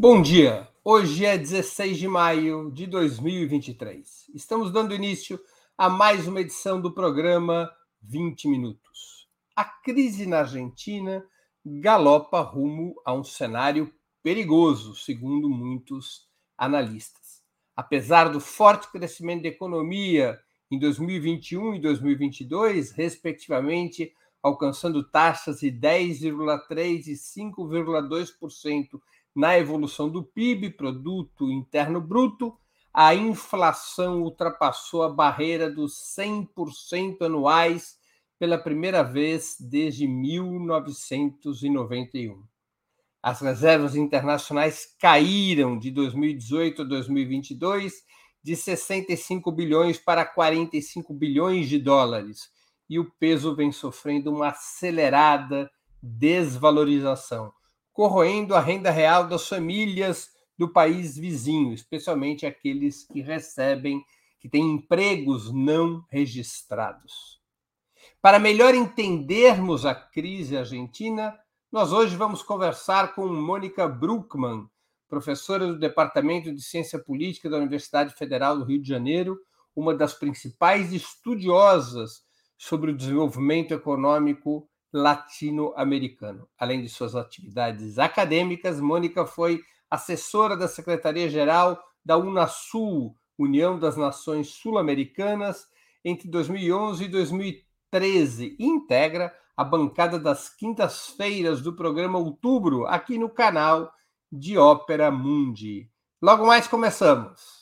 Bom dia. Hoje é 16 de maio de 2023. Estamos dando início a mais uma edição do programa 20 Minutos. A crise na Argentina galopa rumo a um cenário perigoso, segundo muitos analistas. Apesar do forte crescimento da economia em 2021 e 2022, respectivamente, alcançando taxas de 10,3% e 5,2% na evolução do PIB, produto interno bruto, a inflação ultrapassou a barreira dos 100% anuais pela primeira vez desde 1991. As reservas internacionais caíram de 2018 a 2022 de 65 bilhões para 45 bilhões de dólares, e o peso vem sofrendo uma acelerada desvalorização corroendo a renda real das famílias do país vizinho, especialmente aqueles que recebem, que têm empregos não registrados. Para melhor entendermos a crise argentina, nós hoje vamos conversar com Mônica Bruckmann, professora do Departamento de Ciência Política da Universidade Federal do Rio de Janeiro, uma das principais estudiosas sobre o desenvolvimento econômico latino-americano. Além de suas atividades acadêmicas, Mônica foi assessora da Secretaria-Geral da Unasul, União das Nações Sul-Americanas, entre 2011 e 2013 e integra a bancada das quintas-feiras do programa Outubro, aqui no canal de Ópera Mundi. Logo mais começamos.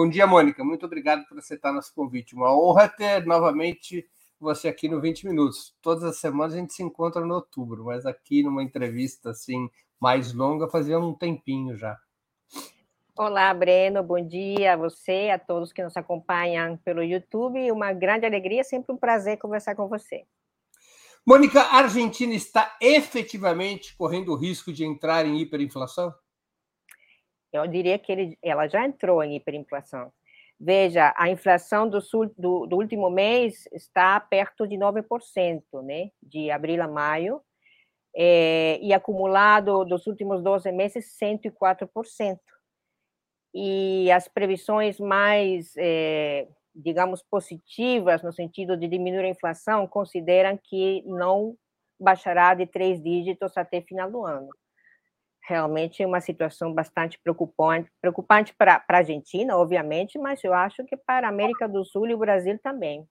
Bom dia, Mônica. Muito obrigado por aceitar nosso convite. Uma honra ter novamente você aqui no 20 Minutos. Todas as semanas a gente se encontra no outubro, mas aqui numa entrevista assim mais longa fazia um tempinho já. Olá, Breno. Bom dia a você, a todos que nos acompanham pelo YouTube. Uma grande alegria, sempre um prazer conversar com você. Mônica, a Argentina está efetivamente correndo o risco de entrar em hiperinflação? Eu diria que ele, ela já entrou em hiperinflação. Veja, a inflação do, sul, do, do último mês está perto de 9%, né? de abril a maio, é, e acumulado dos últimos 12 meses, 104%. E as previsões mais, é, digamos, positivas, no sentido de diminuir a inflação, consideram que não baixará de três dígitos até final do ano realmente uma situação bastante preocupante, preocupante para a Argentina, obviamente, mas eu acho que para a América do Sul e o Brasil também.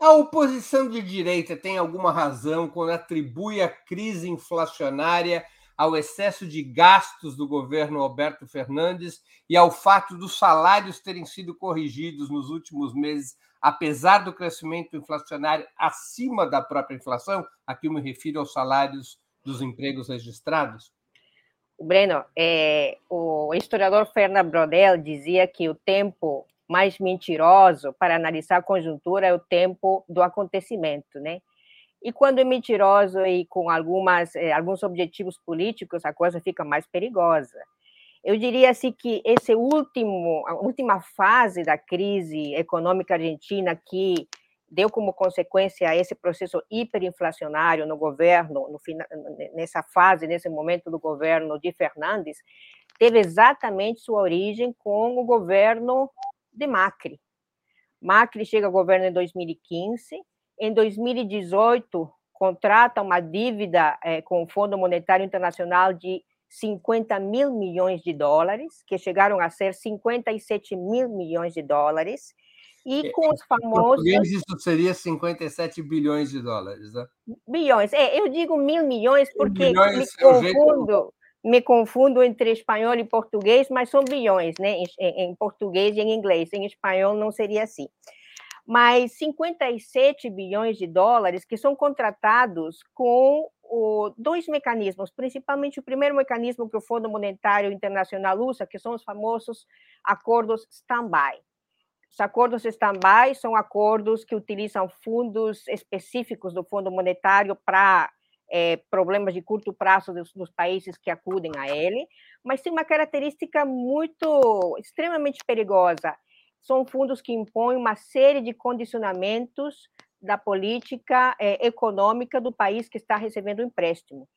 A oposição de direita tem alguma razão quando atribui a crise inflacionária ao excesso de gastos do governo Alberto Fernandes e ao fato dos salários terem sido corrigidos nos últimos meses, apesar do crescimento inflacionário acima da própria inflação? Aqui eu me refiro aos salários dos empregos registrados. Breno, é, o historiador Fernando Brodel dizia que o tempo mais mentiroso para analisar a conjuntura é o tempo do acontecimento, né? E quando é mentiroso e com algumas, é, alguns objetivos políticos, a coisa fica mais perigosa. Eu diria assim que esse último, a última fase da crise econômica argentina que deu como consequência esse processo hiperinflacionário no governo, no, nessa fase, nesse momento do governo de Fernandes, teve exatamente sua origem com o governo de Macri. Macri chega ao governo em 2015, em 2018 contrata uma dívida é, com o Fundo Monetário Internacional de 50 mil milhões de dólares, que chegaram a ser 57 mil milhões de dólares, e é, com os famosos. isso seria 57 bilhões de dólares, né? Bilhões. É, eu digo mil milhões porque milhões me é confundo. Me confundo entre espanhol e português, mas são bilhões, né? Em, em português e em inglês. Em espanhol não seria assim mas 57 bilhões de dólares que são contratados com o, dois mecanismos, principalmente o primeiro mecanismo que o Fundo Monetário Internacional usa, que são os famosos acordos stand-by. Os acordos stand-by são acordos que utilizam fundos específicos do Fundo Monetário para é, problemas de curto prazo dos, dos, países que acudem a ele, mas tem uma característica muito, extremamente perigosa. São fundos que impõem uma série de condicionamentos da política é, econômica do país que está recebendo o empréstimo.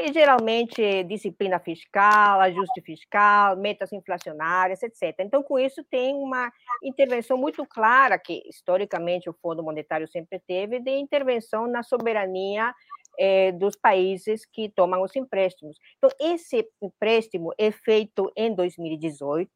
E, geralmente, disciplina fiscal, ajuste fiscal, metas inflacionárias, etc. Então, com isso, tem uma intervenção muito clara, que historicamente o Fundo Monetário sempre teve, de intervenção na soberania é, dos países que tomam os empréstimos. Então, esse empréstimo é feito em 2018,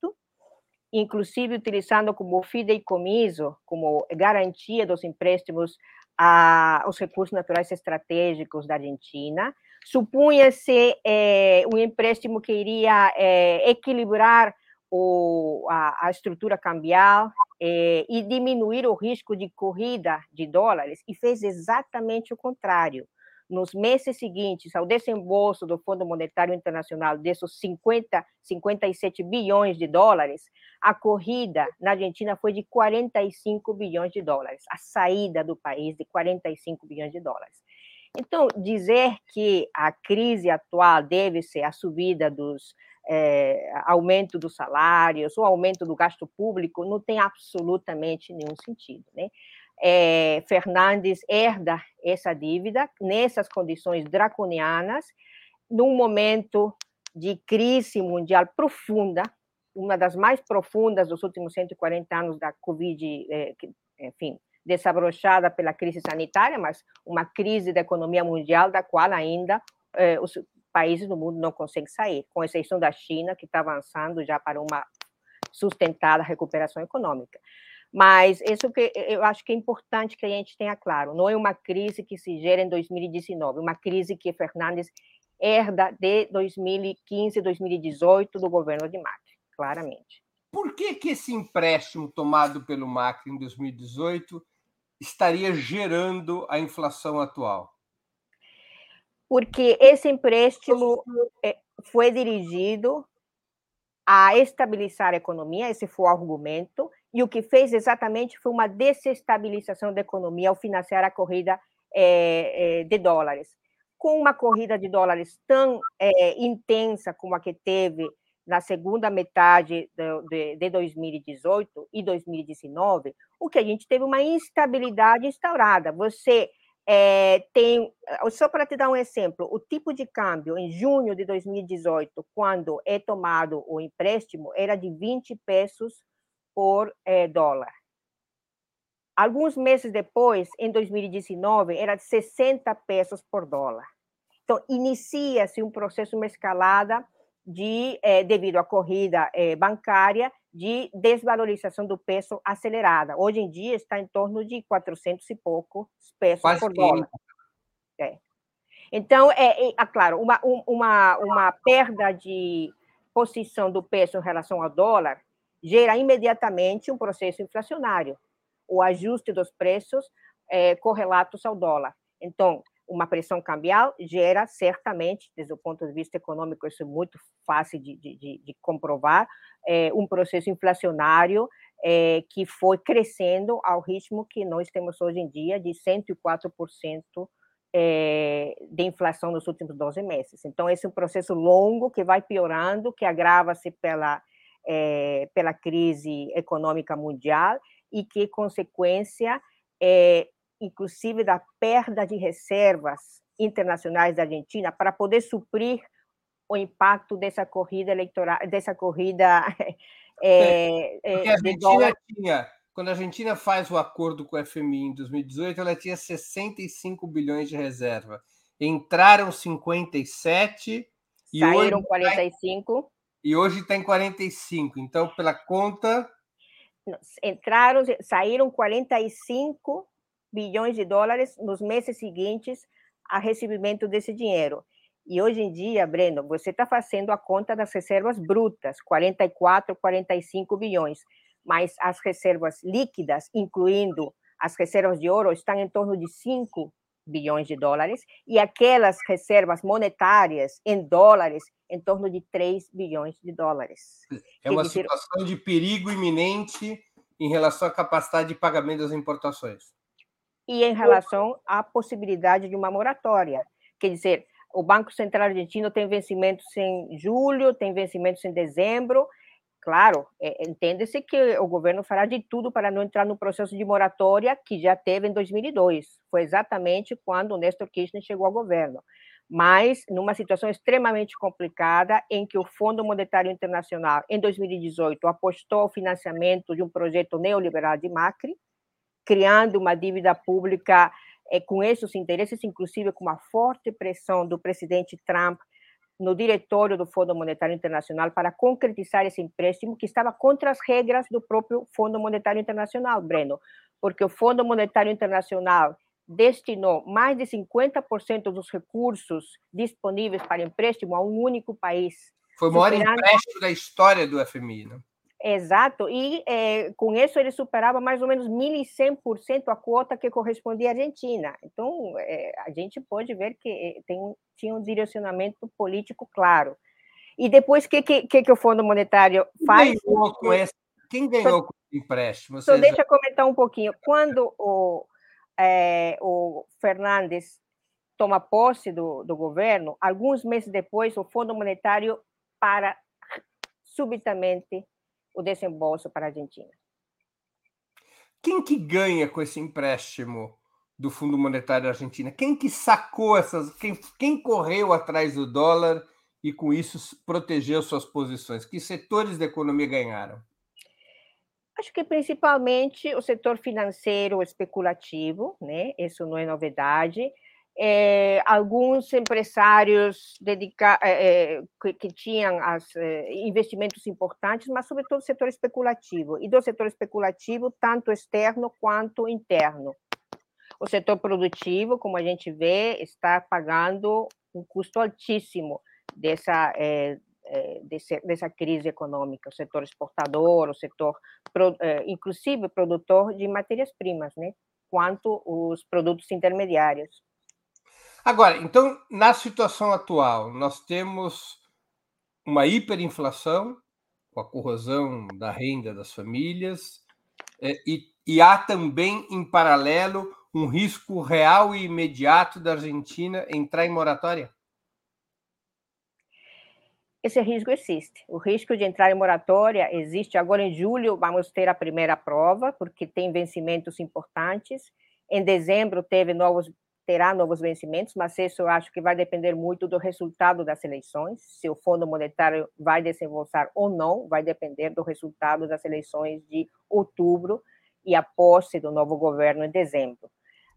inclusive utilizando como fideicomiso, como garantia dos empréstimos aos recursos naturais estratégicos da Argentina. Supunha-se é, um empréstimo que iria é, equilibrar o, a, a, estrutura cambial é, e diminuir o risco de corrida de dólares, e fez exatamente o contrário nos meses seguintes ao desembolso do Fundo Monetário Internacional desses 50, 57 bilhões de dólares, a corrida na Argentina foi de 45 bilhões de dólares, a saída do país de 45 bilhões de dólares. Então, dizer que a crise atual deve ser a subida dos é, aumento dos salários ou aumento do gasto público não tem absolutamente nenhum sentido, né? é, Fernandes herda essa dívida nessas condições draconianas, num momento de crise mundial profunda, uma das mais profundas dos últimos 140 anos da Covid, é, enfim, desabrochada pela crise sanitária, mas uma crise da economia mundial da qual ainda é, os países do mundo não conseguem sair, com exceção da China, que está avançando já para uma sustentada recuperação econômica. Mas isso que eu acho que é importante que a gente tenha claro, não é uma crise que se gera em 2019, uma crise que Fernandes herda de 2015, 2018 do governo de Macri, claramente. Por que, que esse empréstimo tomado pelo Macri em 2018 estaria gerando a inflação atual? Porque esse empréstimo é, foi dirigido a estabilizar a economia, esse foi o argumento, e o que fez exatamente foi uma desestabilização da economia ao financiar a corrida é, é, de dólares. Com uma corrida de dólares tão é, intensa como a que teve na segunda metade de, de 2018 e 2019, o que a gente teve uma instabilidade instaurada. Você é, tem, só para te dar um exemplo, o tipo de câmbio em junho de 2018, quando é tomado o empréstimo, era de 20 pesos por é, dólar. Alguns meses depois, em 2019, era de 60 pesos por dólar. Então, inicia-se um processo, uma escalada de, é, devido à corrida é, bancária, de desvalorização do peso acelerada. Hoje em dia está em torno de 400 e pouco pesos Quase por dólar. É. Então, é, é, claro, uma, uma, uma perda de posição do peso em relação ao dólar gera imediatamente um processo inflacionário, o ajuste dos preços é, correlatos ao dólar. Então, uma pressão cambial gera certamente, desde o ponto de vista econômico, isso é muito fácil de, de, de comprovar, é, um processo inflacionário é, que foi crescendo ao ritmo que nós temos hoje em dia, de 104% é, de inflação nos últimos 12 meses. Então, esse é um processo longo que vai piorando, que agrava-se pela é, pela crise econômica mundial e que consequência, é, inclusive, da perda de reservas internacionais da Argentina para poder suprir o impacto dessa corrida eleitoral, dessa corrida é, é, a Argentina tinha, quando a Argentina faz o acordo com o FMI em 2018, ela tinha 65 bilhões de reserva. Entraram 57 e saíram hoje 45 e hoje está em 45. Então, pela conta. Entraram, saíram 45 bilhões de dólares nos meses seguintes a recebimento desse dinheiro. E hoje em dia, Breno, você está fazendo a conta das reservas brutas, 44, 45 bilhões, mas as reservas líquidas, incluindo as reservas de ouro, estão em torno de 5 bilhões de dólares, e aquelas reservas monetárias em dólares em torno de 3 bilhões de dólares. É uma dizer... situação de perigo iminente em relação à capacidade de pagamento das importações. E em relação à possibilidade de uma moratória, quer dizer, o Banco Central Argentino tem vencimentos em julho, tem vencimentos em dezembro. Claro, é, entende-se que o governo fará de tudo para não entrar no processo de moratória que já teve em 2002. Foi exatamente quando o Néstor Kirchner chegou ao governo. Mas numa situação extremamente complicada, em que o Fundo Monetário Internacional, em 2018, apostou ao financiamento de um projeto neoliberal de Macri, criando uma dívida pública é, com esses interesses, inclusive com uma forte pressão do presidente Trump no diretório do Fundo Monetário Internacional para concretizar esse empréstimo que estava contra as regras do próprio Fundo Monetário Internacional, Breno, porque o Fundo Monetário Internacional destinou mais de 50% dos recursos disponíveis para empréstimo a um único país. Foi o maior empréstimo da história do FMI, né? Exato, e é, com isso ele superava mais ou menos 1.100% a quota que correspondia à Argentina. Então, é, a gente pode ver que eh, tem, tinha um direcionamento político claro. E depois, o que, que, que, o Fundo Monetário faz? Quem ganhou com esse, quem ganhou com o empréstimo? Só deixa eu comentar um pouquinho. Quando o, é, o Fernandes toma posse do, do governo, alguns meses depois, o Fundo Monetário para subitamente o desembolso para a Argentina. Quem que ganha com esse empréstimo do Fundo Monetário da Argentina? Quem que sacou essas, quem, quem correu atrás do dólar e com isso protegeu suas posições? Que setores da economia ganharam? Acho que principalmente o setor financeiro especulativo, né? Isso não é novidade é, alguns empresários dedica, é, que, que, tinham as, investimentos importantes, mas sobretudo o setor especulativo, e do setor especulativo, tanto externo quanto interno. O setor produtivo, como a gente vê, está pagando um custo altíssimo dessa, é, desse, dessa crise econômica, o setor exportador, o setor, inclusive, produtor de matérias-primas, né? quanto os produtos intermediários. Agora, então, na situação atual, nós temos uma hiperinflação, com a corrosão da renda das famílias, é, e, e há também, em paralelo, um risco real e imediato da Argentina entrar em moratória? Esse risco existe. O risco de entrar em moratória existe. Agora, em julho, vamos ter a primeira prova, porque tem vencimentos importantes. Em dezembro, teve novos terá novos vencimentos, mas isso eu acho que vai depender muito do resultado das eleições. Se o Fundo Monetário vai desembolsar ou não, vai depender do resultado das eleições de outubro e a posse do novo governo em dezembro.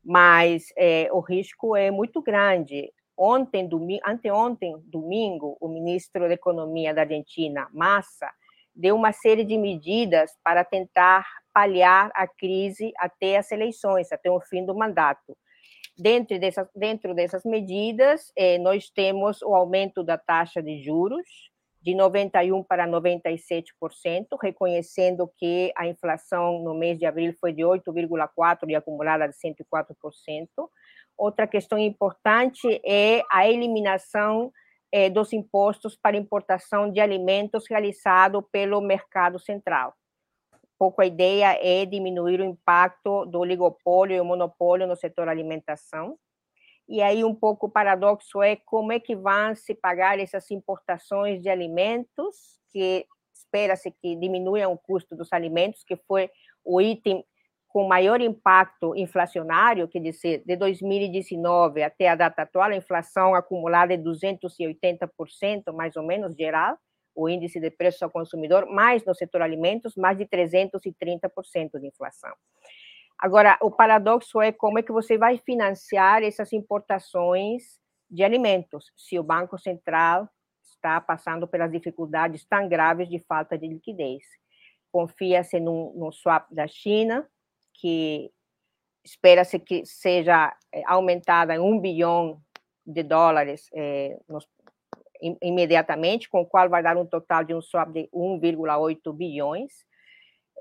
Mas é, o risco é muito grande. Ontem, domingo, anteontem, domingo, o ministro da Economia da Argentina, Massa, deu uma série de medidas para tentar paliar a crise até as eleições, até o fim do mandato Dentro dessas, dentro dessas medidas, eh, nós temos o aumento da taxa de juros de 91% para 97%, reconhecendo que a inflação no mês de abril foi de 8,4% e acumulada de 104%. Outra questão importante é a eliminação eh, dos impostos para importação de alimentos realizado pelo mercado central pouco a ideia é diminuir o impacto do oligopólio e o monopólio no setor alimentação. E aí um pouco o paradoxo é como é que vão se pagar essas importações de alimentos, que espera-se que diminuam o custo dos alimentos, que foi o item com maior impacto inflacionário, quer dizer, de 2019 até a data atual, a inflação acumulada é 280%, mais ou menos, geral, o índice de preços ao consumidor, mais no setor alimentos, mais de 330% de inflação. Agora, o paradoxo é como é que você vai financiar essas importações de alimentos, se o Banco Central está passando pelas dificuldades tão graves de falta de liquidez. Confia-se no, no swap da China, que espera-se que seja eh, aumentada em um bilhão de dólares eh, nos imediatamente, com o qual vai dar um total de um swap de 1,8 bilhões.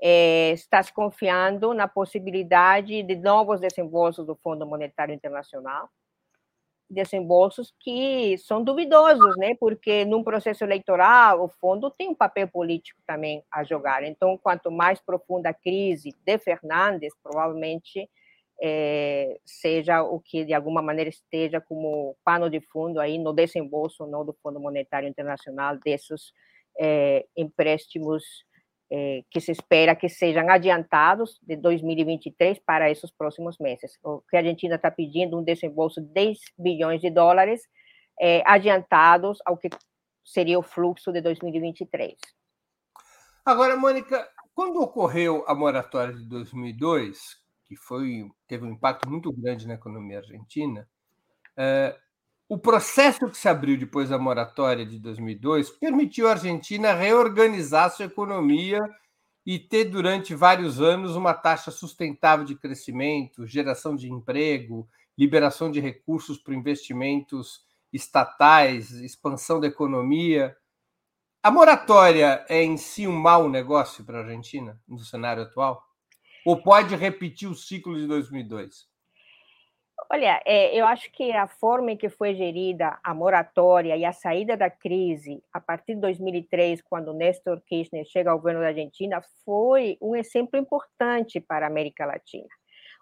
É, está se confiando na possibilidade de novos desembolsos do Fundo Monetário Internacional, desembolsos que são duvidosos, né? Porque num processo eleitoral o fundo tem um papel político também a jogar. Então, quanto mais profunda a crise de Fernandes, provavelmente é, seja o que de alguma maneira esteja como pano de fundo aí no desembolso não do Fundo Monetário Internacional desses é, empréstimos é, que se espera que sejam adiantados de 2023 para esses próximos meses. O que a Argentina está pedindo um desembolso de 10 bilhões de dólares adiantados ao que seria o fluxo de 2023. Agora, Mônica, quando ocorreu a moratória de 2002, que foi teve um impacto muito grande na economia argentina, é, o processo que se abriu depois da moratória de 2002 permitiu à Argentina reorganizar sua economia e ter durante vários anos uma taxa sustentável de crescimento, geração de emprego, liberação de recursos para investimentos estatais, expansão da economia. A moratória é em si um mau negócio para a Argentina no cenário atual? Ou pode repetir o ciclo de 2002? Olha, é, eu acho que a forma em que foi gerida a moratória e a saída da crise a partir de 2003, quando Néstor Kirchner chega ao governo da Argentina, foi um exemplo importante para a América Latina.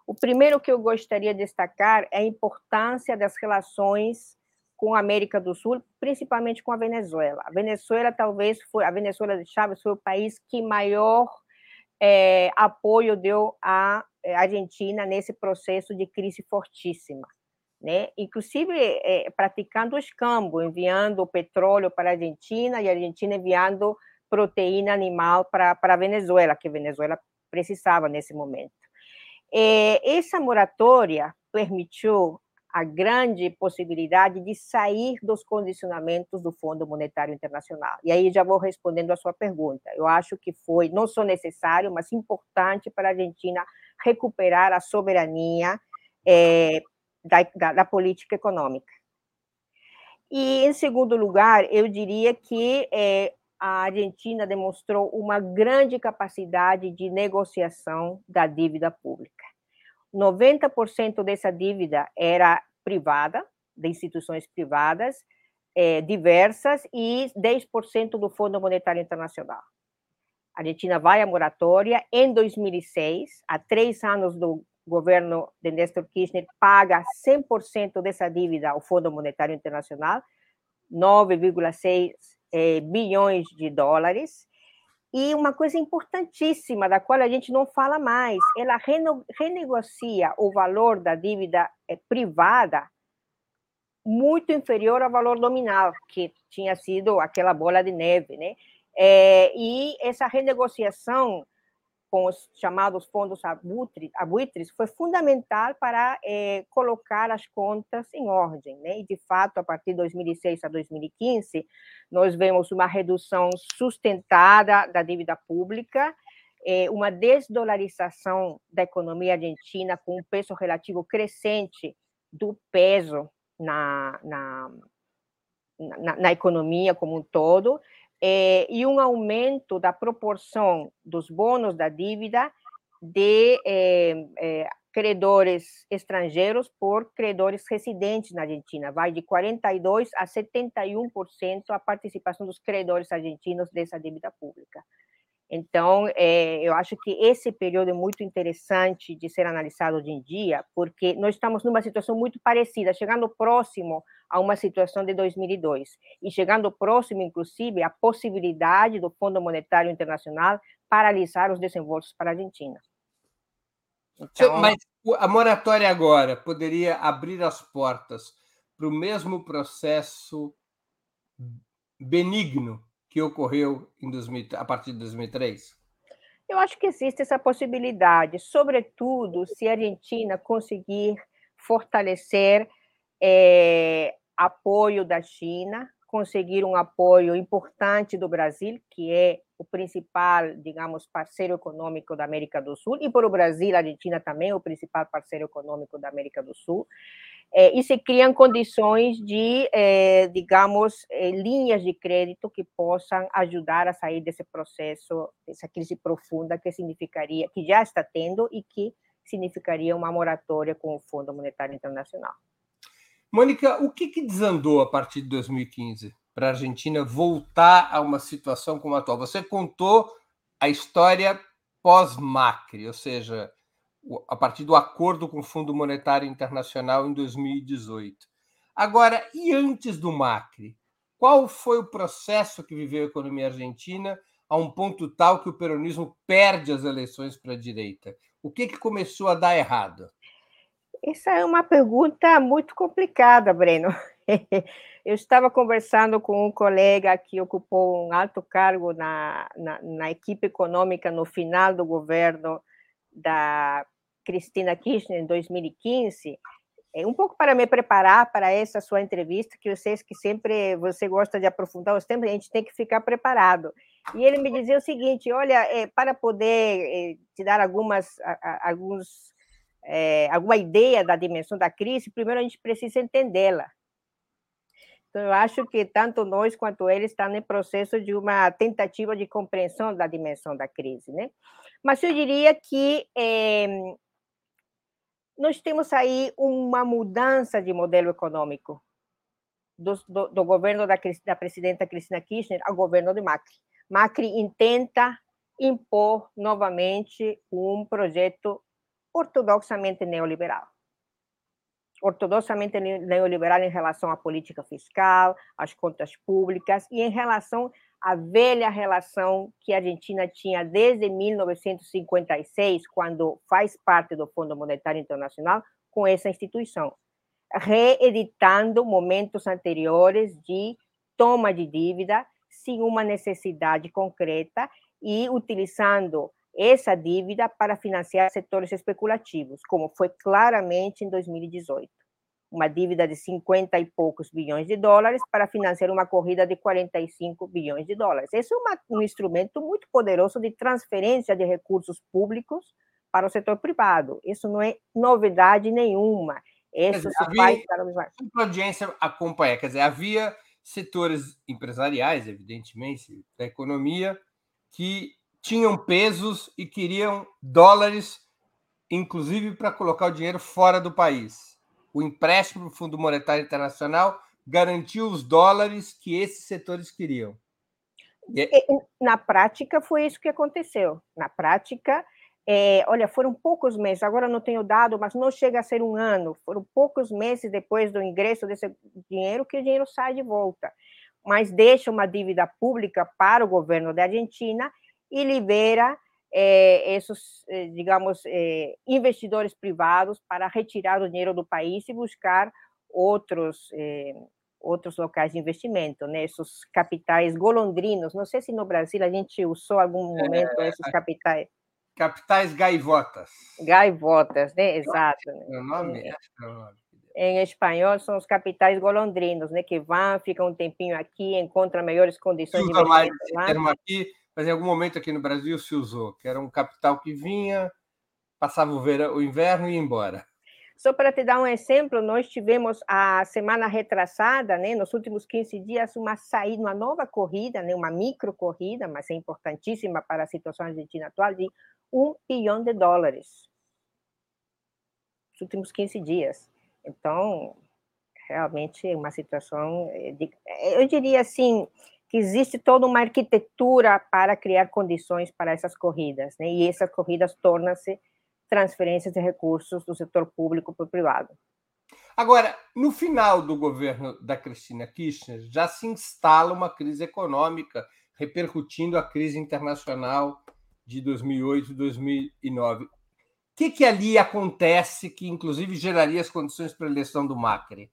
O primeiro que eu gostaria de destacar é a importância das relações com a América do Sul, principalmente com a Venezuela. A Venezuela talvez foi a Venezuela de Chávez foi o país que maior é, apoio deu à é, Argentina nesse processo de crise fortíssima. Né? Inclusive é, praticando escambo, enviando petróleo para a Argentina e a Argentina enviando proteína animal para a Venezuela, que a Venezuela precisava nesse momento. É, essa moratória permitiu a grande possibilidade de sair dos condicionamentos do Fundo Monetário Internacional. E aí já vou respondendo a sua pergunta. Eu acho que foi não só necessário, mas importante para a Argentina recuperar a soberania é, da, da, da, política econômica. E, em segundo lugar, eu diria que é, a Argentina demonstrou uma grande capacidade de negociação da dívida pública. 90% dessa dívida era privada, de instituições privadas é, diversas, e 10% do Fundo Monetário Internacional. A Argentina vai à moratória em 2006, há três anos do governo de Néstor Kirchner, paga 100% dessa dívida ao Fundo Monetário Internacional, 9,6 é, bilhões de dólares, e uma coisa importantíssima, da qual a gente não fala mais, ela renegocia o valor da dívida eh, privada muito inferior ao valor nominal, que tinha sido aquela bola de neve, né? É, e essa renegociação com os chamados fundos abutres, foi fundamental para é, colocar as contas em ordem. Né? E, de fato, a partir de 2006 a 2015, nós vemos uma redução sustentada da dívida pública, é, uma desdolarização da economia argentina, com um peso relativo crescente do peso na, na, na, na economia como um todo, é, e um aumento da proporção dos bônus da dívida de é, é, credores estrangeiros por credores residentes na Argentina. Vai de 42% a 71% a participação dos credores argentinos dessa dívida pública. Então, é, eu acho que esse período é muito interessante de ser analisado hoje em dia, porque nós estamos numa situação muito parecida, chegando próximo a uma situação de 2002 e chegando próximo, inclusive, à possibilidade do Fundo Monetário Internacional paralisar os desembolsos para a Argentina. Então... Mas a moratória agora poderia abrir as portas para o mesmo processo benigno que ocorreu em 2000, a partir de 2003? Eu acho que existe essa possibilidade, sobretudo se a Argentina conseguir fortalecer é, apoio da China, conseguir um apoio importante do Brasil, que é o principal, digamos, parceiro econômico da América do Sul, e para o Brasil, a Argentina também é o principal parceiro econômico da América do Sul é, e se criam condições de, é, digamos, é, linhas de crédito que possam ajudar a sair desse processo, dessa crise profunda que significaria, que já está tendo e que significaria uma moratória com o Fundo Monetário Internacional. Mônica, o que, que desandou a partir de 2015 para a Argentina voltar a uma situação como a atual? Você contou a história pós-Macri, ou seja, a partir do acordo com o Fundo Monetário Internacional em 2018. Agora, e antes do Macri? Qual foi o processo que viveu a economia argentina a um ponto tal que o peronismo perde as eleições para a direita? O que, que começou a dar errado? Essa é uma pergunta muito complicada, Breno. Eu estava conversando com um colega que ocupou um alto cargo na, na, na equipe econômica no final do governo da Cristina Kirchner em 2015, é, um pouco para me preparar para essa sua entrevista, que eu sei que sempre você gosta de aprofundar os temas, a gente tem que ficar preparado. E ele me dizia o seguinte: olha, é, para poder é, te dar algumas, alguns, é, alguma ideia da dimensão da crise, primeiro a gente precisa entendê-la. Então, eu acho que tanto nós quanto eles estão em processo de uma tentativa de compreensão da dimensão da crise, né? Mas eu diria que é, nós temos aí uma mudança de modelo econômico do, do, do governo da, da, presidenta Cristina Kirchner ao governo de Macri. Macri intenta impor novamente um projeto ortodoxamente neoliberal. Ortodoxamente neoliberal em relação à política fiscal, às contas públicas e em relação a velha relação que a Argentina tinha desde 1956, quando faz parte do Fundo Monetário Internacional, com essa instituição, reeditando momentos anteriores de toma de dívida sem uma necessidade concreta e utilizando essa dívida para financiar setores especulativos, como foi claramente em 2018 uma dívida de 50 e poucos bilhões de dólares para financiar uma corrida de 45 bilhões de dólares. Esse é uma, um instrumento muito poderoso de transferência de recursos públicos para o setor privado. Isso não é novidade nenhuma. Isso dizer, se faz para os A audiência acompanha, quer dizer, havia setores empresariais, evidentemente, da economia, que tinham pesos e queriam dólares, inclusive para colocar o dinheiro fora do país o empréstimo do Fundo Monetário Internacional garantiu os dólares que esses setores queriam. E... Na prática, foi isso que aconteceu. Na prática, é, olha, foram poucos meses, agora não tenho dado, mas não chega a ser um ano, foram poucos meses depois do ingresso desse dinheiro que o dinheiro sai de volta. Mas deixa uma dívida pública para o governo da Argentina e libera é, esses, eh, digamos, é, investidores privados para retirar o dinheiro do país e buscar outros outros locais de investimento, né? Esses capitais golondrinos. Não sei se no Brasil a gente usou algum momento esses capitais. Capitais gaivotas. Gaivotas, né? Exato. É o nome? É. Em espanhol são os capitais golondrinos, né? Que vão, ficam um tempinho aqui, encontram melhores condições de investimento lá. termo aqui mas em algum momento aqui no Brasil se usou, que era um capital que vinha, passava o, verão, o inverno e ia embora. Só para te dar um exemplo, nós tivemos a semana retrasada, né, nos últimos 15 dias, uma saída, uma nova corrida, né, uma micro corrida, mas é importantíssima para a situação argentina atual, de um bilhão de dólares. Nos últimos 15 dias. Então, realmente é uma situação, eh, de, eu diria assim, que existe toda uma arquitetura para criar condições para essas corridas, né? e essas corridas tornam-se transferências de recursos do setor público para o privado. Agora, no final do governo da Cristina Kirchner, já se instala uma crise econômica, repercutindo a crise internacional de 2008 e 2009. O que, que ali acontece que, inclusive, geraria as condições para a eleição do Macri?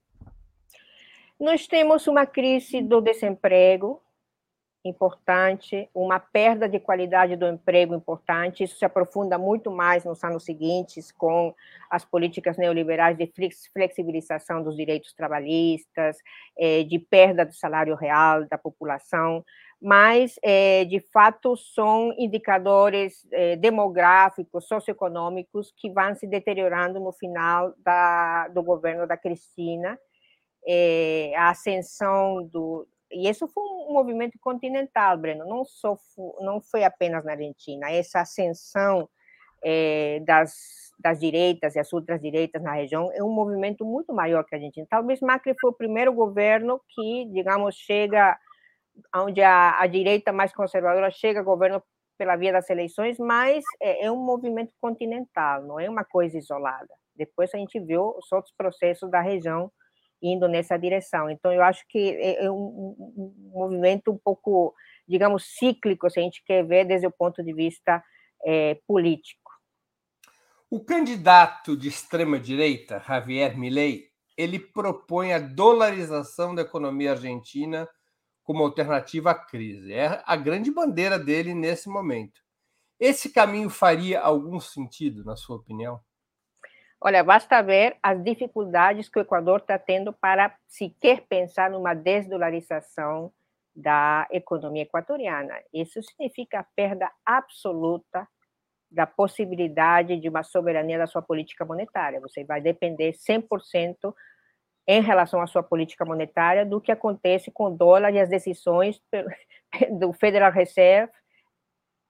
Nós temos uma crise do desemprego, importante, uma perda de qualidade do emprego importante. Isso se aprofunda muito mais nos anos seguintes com as políticas neoliberais de flexibilização dos direitos trabalhistas, é, de perda do salário real da população, mas, é, de fato, são indicadores é, demográficos, socioeconômicos que vão se deteriorando no final da, do governo da Cristina. a ascensão do, e isso foi um movimento continental, Breno, não, só, não foi apenas na Argentina. Essa ascensão é, das, das direitas e as ultradireitas na região é um movimento muito maior que a Argentina. Talvez Macri foi o primeiro governo que, digamos, chega onde a, a direita mais conservadora chega governo pela via das eleições, mas é, é um movimento continental, não é uma coisa isolada. Depois a gente viu os outros processos da região indo nessa direção. Então, eu acho que é, é um, um, movimento um pouco, digamos, cíclico, se a gente quer ver desde o ponto de vista é, político. O candidato de extrema-direita, Javier Milei, ele propõe a dolarização da economia argentina como alternativa à crise. É a grande bandeira dele nesse momento. Esse caminho faria algum sentido, na sua opinião? Olha, basta ver as dificuldades que o Equador está tendo para sequer pensar numa desdolarização da economia equatoriana. Isso significa a perda absoluta da possibilidade de uma soberania da sua política monetária. Você vai depender 100% em relação à sua política monetária do que acontece com o dólar e as decisões do Federal Reserve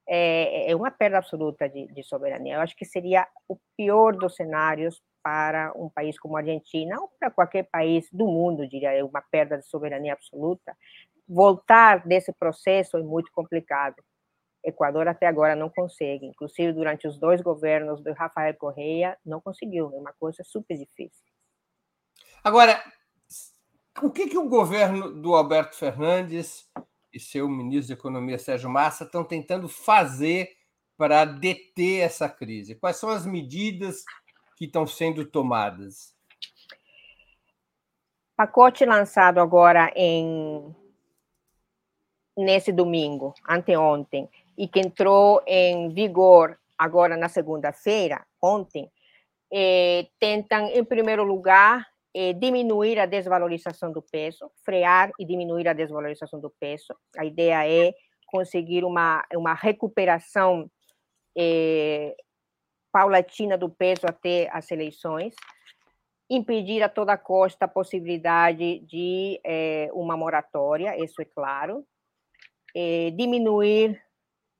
é, é uma perda absoluta de, de, soberania. Eu acho que seria o pior dos cenários para um país como a Argentina, ou para qualquer país do mundo, diria eu, uma perda de soberania absoluta. Voltar desse processo é muito complicado. Equador até agora não consegue, inclusive durante os dois governos do Rafael Correia, não conseguiu, é uma coisa super difícil. Agora, o que, que o governo do Alberto Fernandes e seu ministro da Economia, Sérgio Massa, estão tentando fazer para deter essa crise? Quais são as medidas que estão sendo tomadas? Pacote lançado agora em nesse domingo, anteontem, e que entrou em vigor agora na segunda-feira, ontem, eh, tentam, em primeiro lugar, é, diminuir a desvalorização do peso, frear e diminuir a desvalorização do peso. A ideia é conseguir uma, uma recuperação é, paulatina do peso até as eleições, impedir a toda custa a possibilidade de é, uma moratória, isso é claro, é, diminuir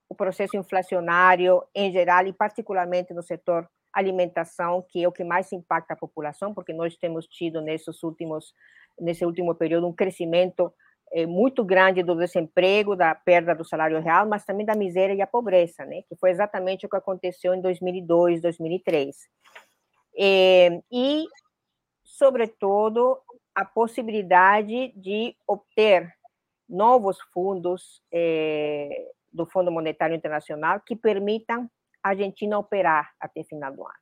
o processo inflacionário em geral e particularmente no setor alimentação, que é o que mais impacta a população, porque nós temos tido nesses últimos nesse último período um crescimento é, muito grande do desemprego, da perda do salário real, mas também da miséria e a pobreza, né? Que foi exatamente o que aconteceu em 2002, 2003. É, e, sobretudo, a possibilidade de obter novos fundos é, do Fundo Monetário Internacional que permitam a Argentina operar até final do ano.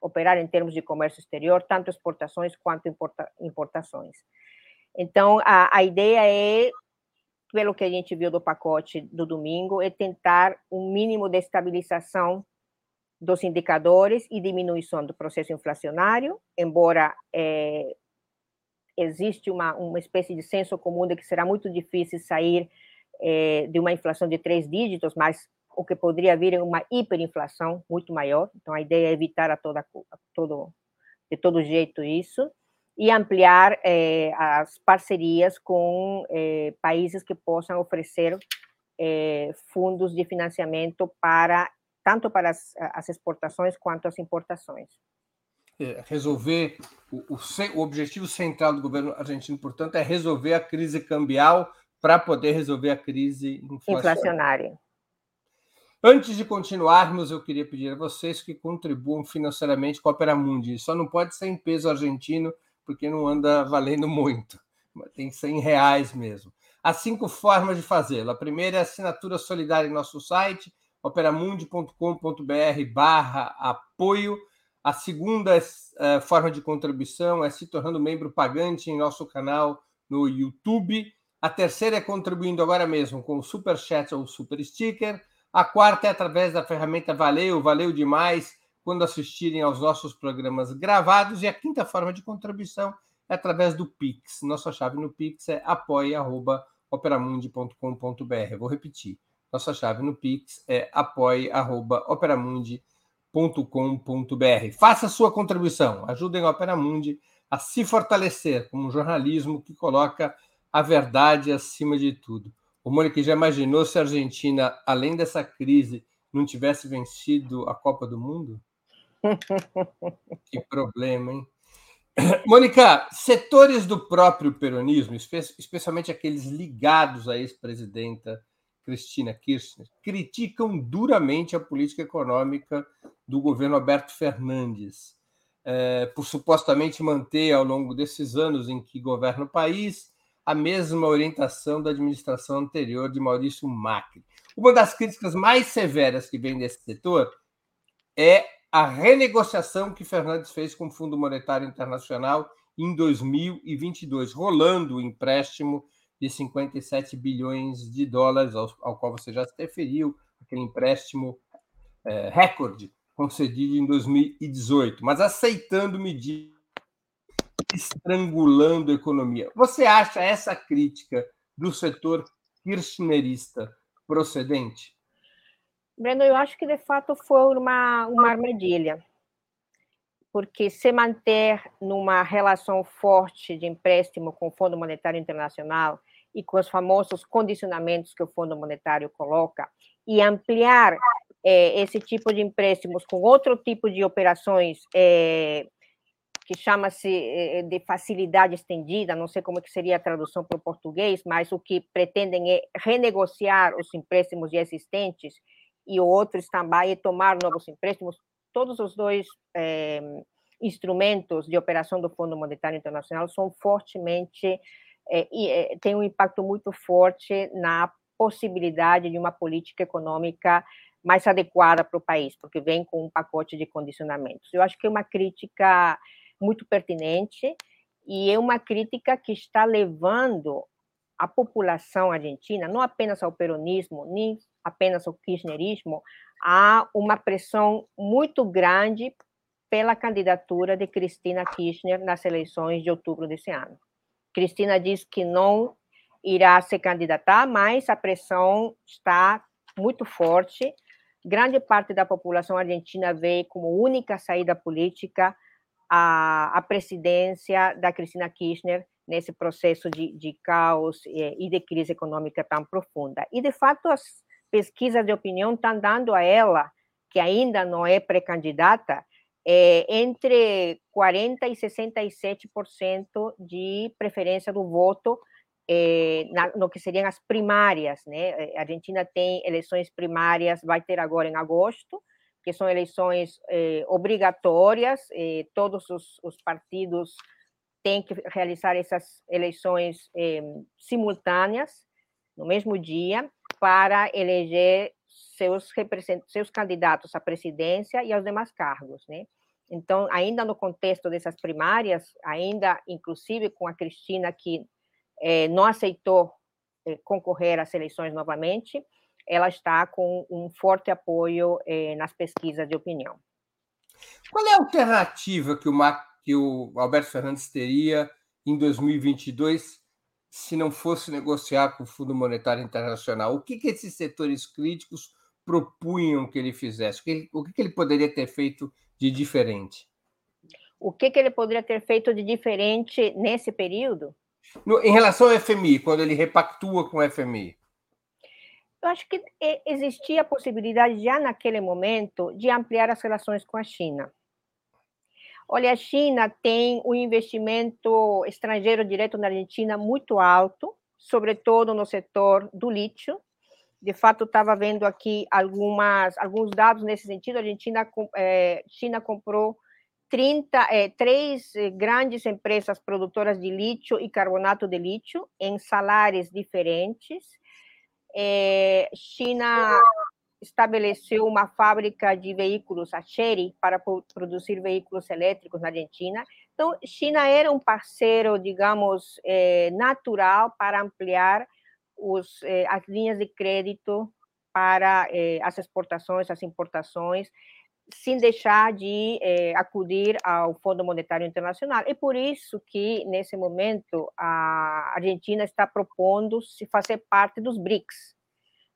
Operar em termos de comércio exterior, tanto exportações quanto importa, importações. Então, a, a ideia é, pelo que a gente viu do pacote do domingo, é tentar um mínimo de estabilização dos indicadores e diminuição do processo inflacionário, embora é, existe uma, uma espécie de senso comum de que será muito difícil sair é, de uma inflação de três dígitos, mas o que poderia vir é uma hiperinflação muito maior. Então, a ideia é evitar a toda, a todo, de todo jeito isso e ampliar eh, as parcerias com eh, países que possam oferecer eh, fundos de financiamento para tanto para as, as exportações quanto as importações. É, resolver o, o, o objetivo central do governo argentino, portanto, é resolver a crise cambial para poder resolver a crise inflacionária. inflacionária. Antes de continuarmos, eu queria pedir a vocês que contribuam financeiramente com a Opera Mundi. Só não pode ser em peso argentino, porque não anda valendo muito. Tem que ser em reais mesmo. Há cinco formas de fazê-lo. A primeira é a assinatura solidária em nosso site, operamundi.com.br barra apoio. A segunda é, forma de contribuição é se tornando membro pagante em nosso canal no YouTube. A terceira é contribuindo agora mesmo com o Super Chat ou Super Sticker. A quarta é através da ferramenta Valeu, valeu demais quando assistirem aos nossos programas gravados. E a quinta forma de contribuição é através do Pix. Nossa chave no Pix é apoia.operamundi.com.br. Vou repetir. Nossa chave no Pix é apoia.operamundi.com.br. Faça sua contribuição. Ajudem a Opera Mundi a se fortalecer como um jornalismo que coloca a verdade acima de tudo. O Mônica já imaginou se a Argentina, além dessa crise, não tivesse vencido a Copa do Mundo? que problema, hein? Mônica, setores do próprio peronismo, especialmente aqueles ligados à ex-presidenta Cristina Kirchner, criticam duramente a política econômica do governo Alberto Fernandes, é, por supostamente manter, ao longo desses anos em que governa o país, a mesma orientação da administração anterior de Maurício Macri. Uma das críticas mais severas que vem desse setor é a renegociação que Fernandes fez com o Fundo Monetário Internacional em 2022, rolando o empréstimo de 57 bilhões de dólares, ao, ao qual você já se referiu, aquele empréstimo é, recorde concedido em 2018, mas aceitando medidas estrangulando a economia. Você acha essa crítica do setor kirchnerista procedente? Breno, eu acho que de fato foi uma, uma armadilha, porque se manter numa relação forte de empréstimo com o Fundo Monetário Internacional e com os famosos condicionamentos que o Fundo Monetário coloca, e ampliar é, esse tipo de empréstimos com outro tipo de operações é, que chama-se é, de facilidade estendida, não sei como que seria a tradução para o português, mas o que pretendem é renegociar os empréstimos existentes e o outro também é tomar novos empréstimos. Todos os dois é, instrumentos de operação do Fundo Monetário Internacional são fortemente é, é, tem um impacto muito forte na possibilidade de uma política econômica mais adequada para o país, porque vem com um pacote de condicionamentos. Eu acho que é uma crítica muito pertinente e é uma crítica que está levando a população argentina, não apenas ao peronismo, nem apenas ao kirchnerismo, a uma pressão muito grande pela candidatura de Cristina Kirchner nas eleições de outubro desse ano. Cristina diz que não irá se candidatar, mas a pressão está muito forte. Grande parte da população argentina vê como única saída política a, a presidência da Cristina Kirchner nesse processo de, de caos e, e de crise econômica tão profunda. E, de fato, as pesquisas de opinião estão dando a ela, que ainda não é pré-candidata, é, entre 40% e 67% de preferência do voto é, na, no que seriam as primárias. Né? A Argentina tem eleições primárias, vai ter agora em agosto, que são eleições eh, obrigatórias, eh, todos os, os, partidos têm que realizar essas eleições eh, simultâneas, no mesmo dia, para eleger seus, seus candidatos à presidência e aos demais cargos, né? Então, ainda no contexto dessas primárias, ainda inclusive com a Cristina que não aceitou concorrer às eleições novamente, ela está com um forte apoio eh, nas pesquisas de opinião. Qual é a alternativa que o, que o Alberto Fernandes teria em 2022 se não fosse negociar com o Fundo Monetário Internacional? O que, que esses setores críticos propunham que ele fizesse? O que ele, o que ele poderia ter feito de diferente? O que, que ele poderia ter feito de diferente nesse período? No, em relação ao FMI, quando ele repactua com o FMI. Eu acho que existia a possibilidade, já naquele momento, de ampliar as relações com a China. Olha, a China tem um investimento estrangeiro direto na Argentina muito alto, sobretudo no setor do lítio. De fato, estava vendo aqui algumas, alguns dados nesse sentido. A Argentina, é, China comprou 30, é, três grandes empresas produtoras de lítio e carbonato de lítio em salários diferentes é, China estabeleceu uma fábrica de veículos, a Chery, para produzir veículos elétricos na Argentina. Então, China era um parceiro, digamos, é, natural para ampliar os, é, as linhas de crédito para é, as exportações, as importações, sem deixar de é, acudir ao Fundo Monetário Internacional. É por isso que, nesse momento, a Argentina está propondo se fazer parte dos BRICS.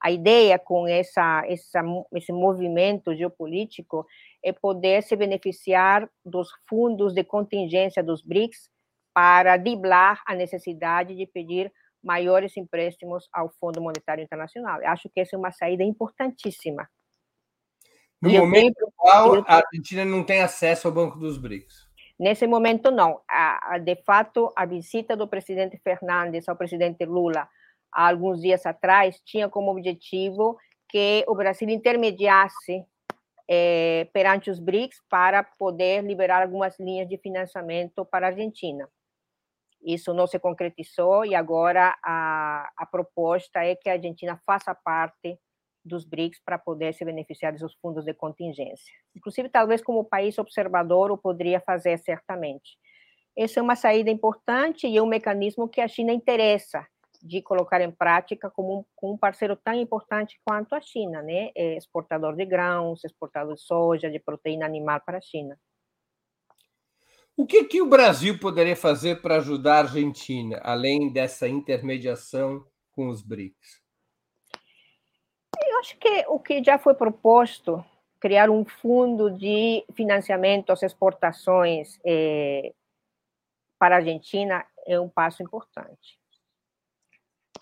A ideia com essa, essa, esse movimento geopolítico é poder se beneficiar dos fundos de contingência dos BRICS para driblar a necessidade de pedir maiores empréstimos ao Fundo Monetário Internacional. Eu acho que essa é uma saída importantíssima no e momento atual, a Argentina não tem acesso ao Banco dos BRICS. Nesse momento, não. De fato, a visita do presidente Fernandes ao presidente Lula há alguns dias atrás, tinha como objetivo que o Brasil intermediasse é, perante os BRICS para poder liberar algumas linhas de financiamento para a Argentina. Isso não se concretizou e agora a, a proposta é que a Argentina faça parte dos BRICS para poder se beneficiar dos fundos de contingência. Inclusive, talvez como país observador, o poderia fazer certamente. Essa é uma saída importante e é um mecanismo que a China interessa de colocar em prática como um, como um parceiro tão importante quanto a China, né? É exportador de grãos, exportador de soja, de proteína animal para a China. O que, que o Brasil poderia fazer para ajudar a Argentina, além dessa intermediação com os BRICS? Acho que o que já foi proposto, criar um fundo de financiamento às exportações eh, para a Argentina, é um passo importante.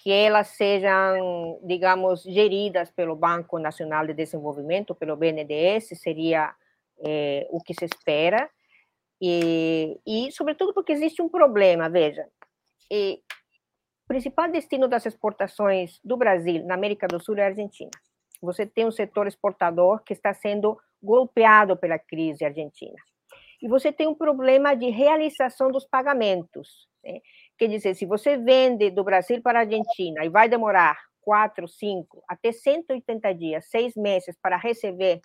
Que elas sejam, digamos, geridas pelo Banco Nacional de Desenvolvimento, pelo BNDES, seria eh, o que se espera e, e, sobretudo, porque existe um problema, veja, e, o principal destino das exportações do Brasil na América do Sul é a Argentina. Você tem um setor exportador que está sendo golpeado pela crise argentina. E você tem um problema de realização dos pagamentos. Né? Quer dizer, se você vende do Brasil para a Argentina e vai demorar quatro, cinco, até 180 dias, seis meses para receber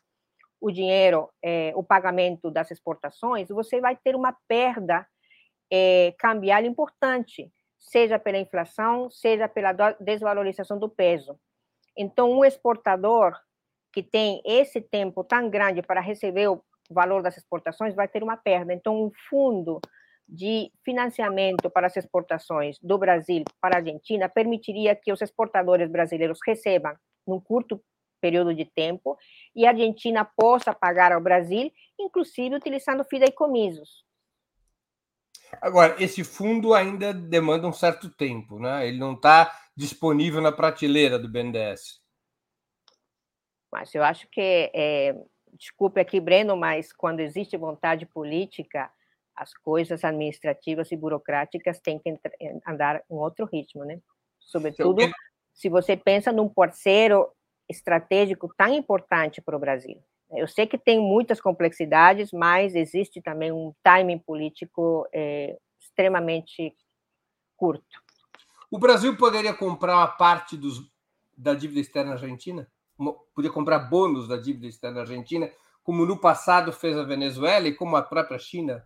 o dinheiro, é, o pagamento das exportações, você vai ter uma perda é, cambial importante, seja pela inflação, seja pela desvalorização do peso. Então, um exportador que tem esse tempo tão grande para receber o valor das exportações vai ter uma perda. Então, um fundo de financiamento para as exportações do Brasil para a Argentina permitiria que os exportadores brasileiros recebam, num curto período de tempo e a Argentina possa pagar ao Brasil, inclusive utilizando fideicomissos. Agora, esse fundo ainda demanda um certo tempo, né? Ele não está disponível na prateleira do BNDES. Mas eu acho que, é, desculpe aqui, Breno, mas quando existe vontade política, as coisas administrativas e burocráticas têm que andar em outro ritmo, né? Sobretudo, então, se você pensa num parceiro estratégico tão importante para o Brasil. Eu sei que tem muitas complexidades, mas existe também um timing político é, extremamente curto. O Brasil poderia comprar parte dos, da dívida externa argentina? Podia comprar bônus da dívida externa argentina, como no passado fez a Venezuela e como a própria China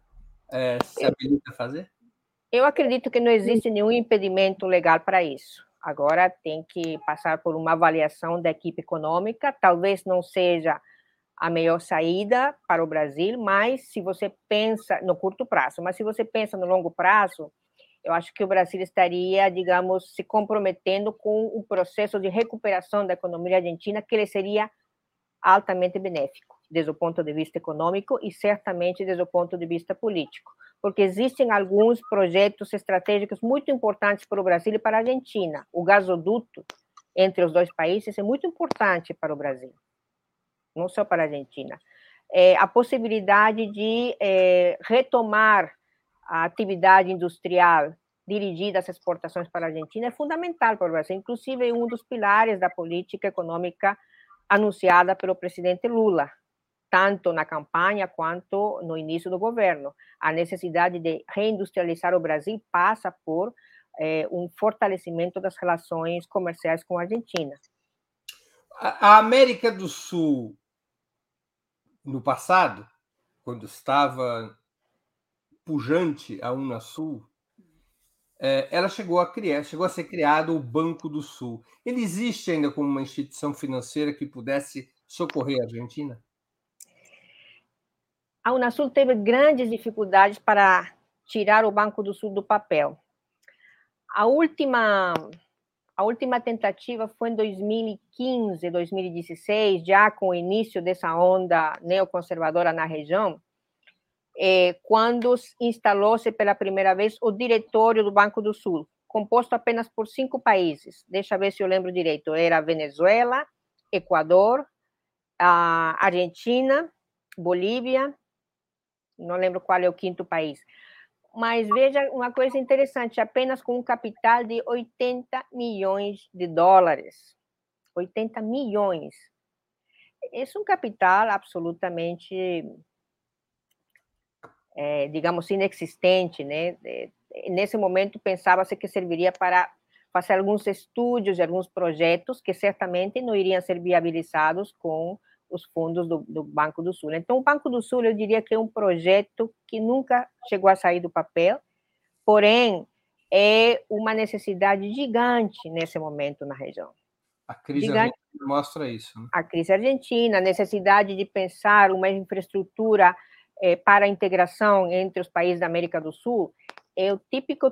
é, se habilita a fazer? Eu acredito que não existe nenhum impedimento legal para isso agora tem que passar por uma avaliação da equipe econômica, talvez não seja a melhor saída para o Brasil, mas se você pensa no curto prazo, mas se você pensa no longo prazo, eu acho que o Brasil estaria, digamos, se comprometendo com o processo de recuperação da economia argentina, que ele seria altamente benéfico, desde o ponto de vista econômico e certamente desde o ponto de vista político porque existem alguns projetos estratégicos muito importantes para o Brasil e para a Argentina. O gasoduto entre os dois países é muito importante para o Brasil, não só para a Argentina. É, a possibilidade de é, retomar a atividade industrial dirigida às exportações para a Argentina é fundamental para o Brasil, inclusive é um dos pilares da política econômica anunciada pelo presidente Lula tanto na campanha quanto no início do governo. A necessidade de reindustrializar o Brasil passa por é, um fortalecimento das relações comerciais com a Argentina. A América do Sul, no passado, quando estava pujante a Unasul, é, ela chegou a criar, chegou a ser criado o Banco do Sul. Ele existe ainda como uma instituição financeira que pudesse socorrer a Argentina? a Unasul teve grandes dificuldades para tirar o Banco do Sul do papel. A última, a última tentativa foi em 2015, 2016, já com o início dessa onda neoconservadora na região, é, quando instalou-se pela primeira vez o diretório do Banco do Sul, composto apenas por cinco países. Deixa eu ver se eu lembro direito. Era Venezuela, Equador, Argentina, Bolívia, não lembro qual é o quinto país. mas veja uma coisa interessante, apenas com um capital de 80 milhões de dólares. 80 milhões. Esse é um capital absolutamente, é, digamos, inexistente. Né? Nesse momento, pensava-se que serviria para fazer alguns estudos e alguns projetos que certamente não iriam ser viabilizados com os fundos do, do, Banco do Sul. Então, o Banco do Sul, eu diria que é um projeto que nunca chegou a sair do papel, porém, é uma necessidade gigante nesse momento na região. A crise gigante, argentina mostra isso. Né? A crise argentina, a necessidade de pensar uma infraestrutura eh, para a integração entre os países da América do Sul, é o típico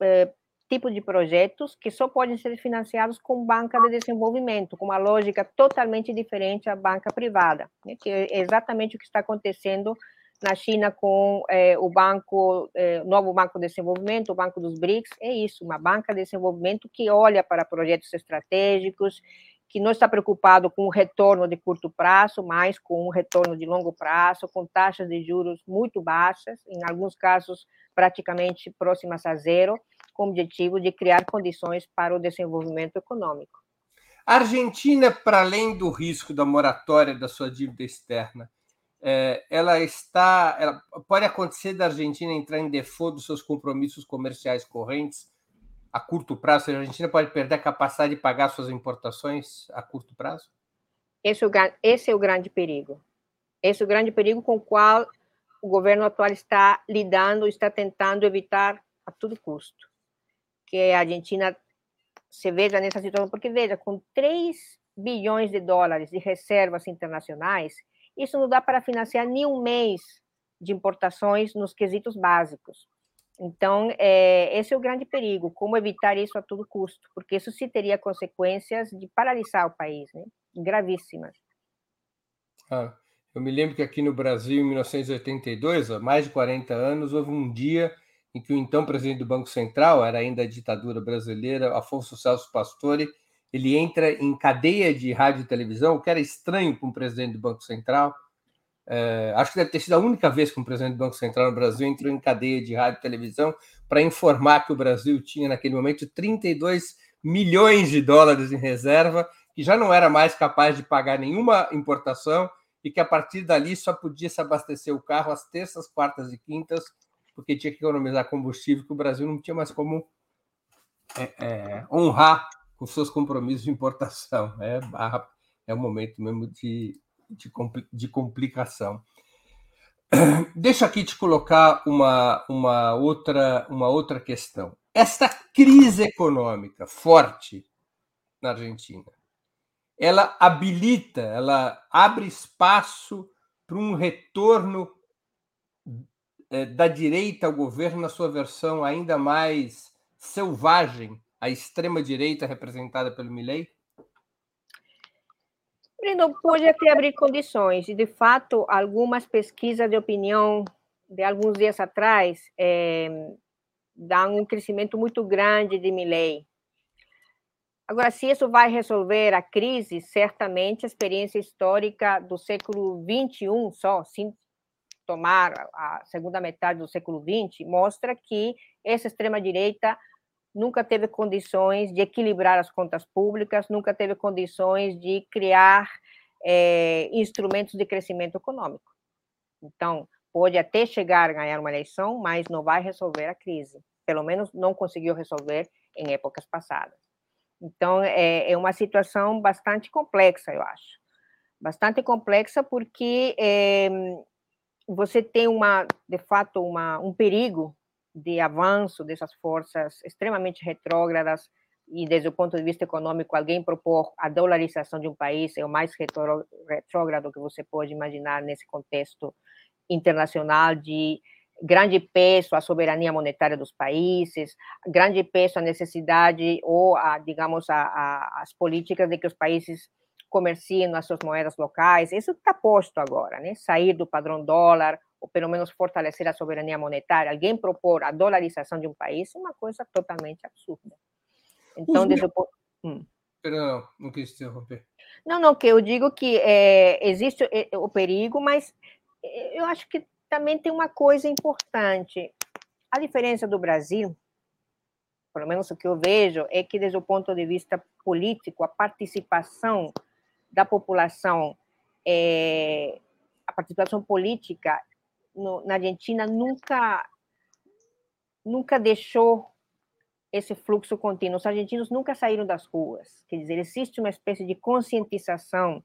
eh, tipo de projetos que só podem ser financiados com banca de desenvolvimento, com uma lógica totalmente diferente à banca privada, né, que é exatamente o que está acontecendo na China com é, o banco, é, novo banco de desenvolvimento, o banco dos BRICS, é isso, uma banca de desenvolvimento que olha para projetos estratégicos, que não está preocupado com o retorno de curto prazo, mas com o retorno de longo prazo, com taxas de juros muito baixas, em alguns casos praticamente próximas a zero, com o objetivo de criar condições para o desenvolvimento econômico. A Argentina, para além do risco da moratória da sua dívida externa, é, ela está, ela, pode acontecer da Argentina entrar em default dos seus compromissos comerciais correntes a curto prazo? A Argentina pode perder a capacidade de pagar suas importações a curto prazo? Esse é o, esse é o grande perigo. Esse é o grande perigo com o qual o governo atual está lidando, está tentando evitar a todo custo que a Argentina se veja nessa situação, porque veja, com 3 bilhões de dólares de reservas internacionais, isso não dá para financiar nem um mês de importações nos quesitos básicos. Então, é, esse é o grande perigo, como evitar isso a todo custo, porque isso sim teria consequências de paralisar o país, né? gravíssimas. Ah, eu me lembro que aqui no Brasil, em 1982, há mais de 40 anos, houve um dia em que o então presidente do Banco Central, era ainda a ditadura brasileira, Afonso Celso Pastore, ele entra em cadeia de rádio e televisão, o que era estranho para um presidente do Banco Central. É, acho que deve ter sido a única vez que um presidente do Banco Central no Brasil entrou em cadeia de rádio e televisão para informar que o Brasil tinha, naquele momento, 32 milhões de dólares em reserva, que já não era mais capaz de pagar nenhuma importação e que a partir dali só podia se abastecer o carro às terças, quartas e quintas porque tinha que economizar combustível, que o Brasil não tinha mais como é, é, honrar com seus compromissos de importação. É, é um momento mesmo de, de, de complicação. Deixa aqui te colocar uma, uma, outra, uma outra questão. Esta crise econômica forte na Argentina, ela habilita, ela abre espaço para um retorno é, da direita ao governo na sua versão ainda mais selvagem, a extrema-direita representada pelo Breno, pode até abrir condições, e de fato, algumas pesquisas de opinião de alguns dias atrás é, dão um crescimento muito grande de Milley. Agora, se isso vai resolver a crise, certamente a experiência histórica do século XXI só, tomar a segunda metade do século XX, mostra que essa extrema-direita nunca teve condições de equilibrar as contas públicas, nunca teve condições de criar é, instrumentos de crescimento econômico. Então, pode até chegar a ganhar uma eleição, mas não vai resolver a crise. Pelo menos não conseguiu resolver em épocas passadas. Então, é, é uma situação bastante complexa, eu acho. Bastante complexa porque é, você tem uma, de fato, uma, um perigo de avanço dessas forças extremamente retrógradas e desde o ponto de vista econômico, alguém propor a dolarização de um país é o mais retrógrado que você pode imaginar nesse contexto internacional de grande peso à soberania monetária dos países, grande peso à necessidade ou, a, digamos, a, a, as políticas de que os países comerciem as suas moedas locais. Isso está posto agora, né? Sair do padrão dólar, ou pelo menos fortalecer a soberania monetária. Alguém propor a dolarização de um país é uma coisa totalmente absurda. Então, desde o ponto. Hum. Não, não quis interromper. Não, não, que eu digo que é, existe o perigo, mas eu acho que também tem uma coisa importante. A diferença do Brasil, pelo menos o que eu vejo, é que, desde o ponto de vista político, a participação da população, é, a participação política no, na Argentina nunca, nunca deixou esse fluxo contínuo. Os argentinos nunca saíram das ruas. Quer dizer, existe uma espécie de conscientização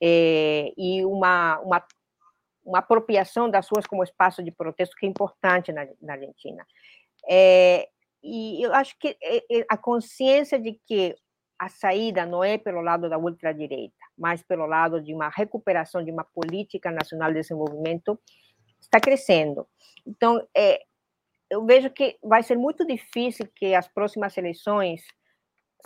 é, e uma, uma, uma, apropriação das ruas como espaço de protesto que é importante na, na Argentina. É, e eu acho que é, a consciência de que a saída não é pelo lado da ultradireita, mas pelo lado de uma recuperação de uma política nacional de desenvolvimento está crescendo. Então, é, eu vejo que vai ser muito difícil que as próximas eleições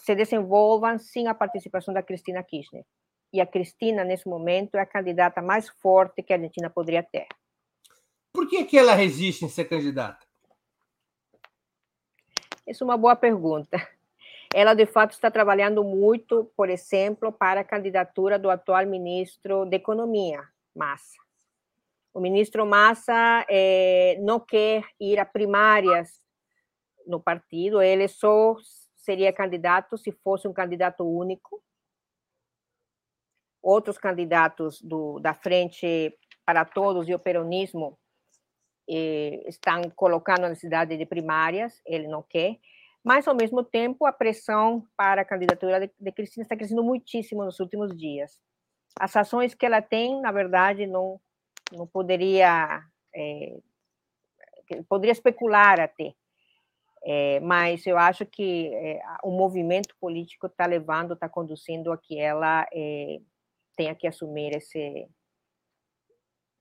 se desenvolvam sem a participação da Cristina Kirchner. E a Cristina, nesse momento, é a candidata mais forte que a Argentina poderia ter. Por que, que ela resiste em ser candidata? Essa é uma boa pergunta. Ela, de fato, está trabalhando muito, por exemplo, para a candidatura do atual ministro da Economia, Massa. O ministro Massa eh, não quer ir a primárias no partido, ele só seria candidato se fosse um candidato único. Outros candidatos do, da Frente para Todos e o Peronismo eh, estão colocando a necessidade de primárias, ele não quer. Mas, ao mesmo tempo, a pressão para a candidatura de, de Cristina está crescendo muitíssimo nos últimos dias. As ações que ela tem, na verdade, não não poderia é, poderia especular até, é, mas eu acho que é, o movimento político está levando, está conduzindo a que ela é, tenha que assumir esse,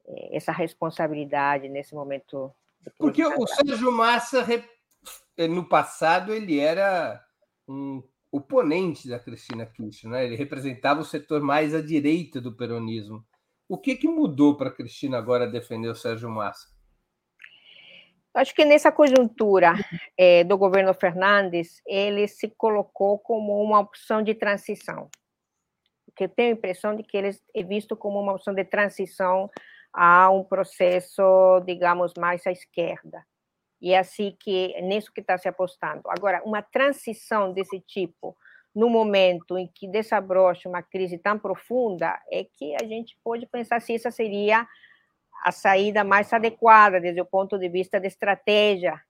é, essa responsabilidade nesse momento. Porque o Sérgio Massa, no passado, ele era um oponente da Cristina Kirchner, né? ele representava o setor mais à direita do peronismo. O que, que mudou para Cristina agora defender o Sérgio Massa? Acho que nessa conjuntura é, do governo Fernandes, ele se colocou como uma opção de transição. Porque eu tenho a impressão de que ele é visto como uma opção de transição a um processo, digamos, mais à esquerda. E é assim que, é nisso que está se apostando. Agora, uma transição desse tipo, no momento em que desabrocha uma crise tão profunda, é que a gente pode pensar se essa seria a saída mais adequada desde o ponto de vista de estratégia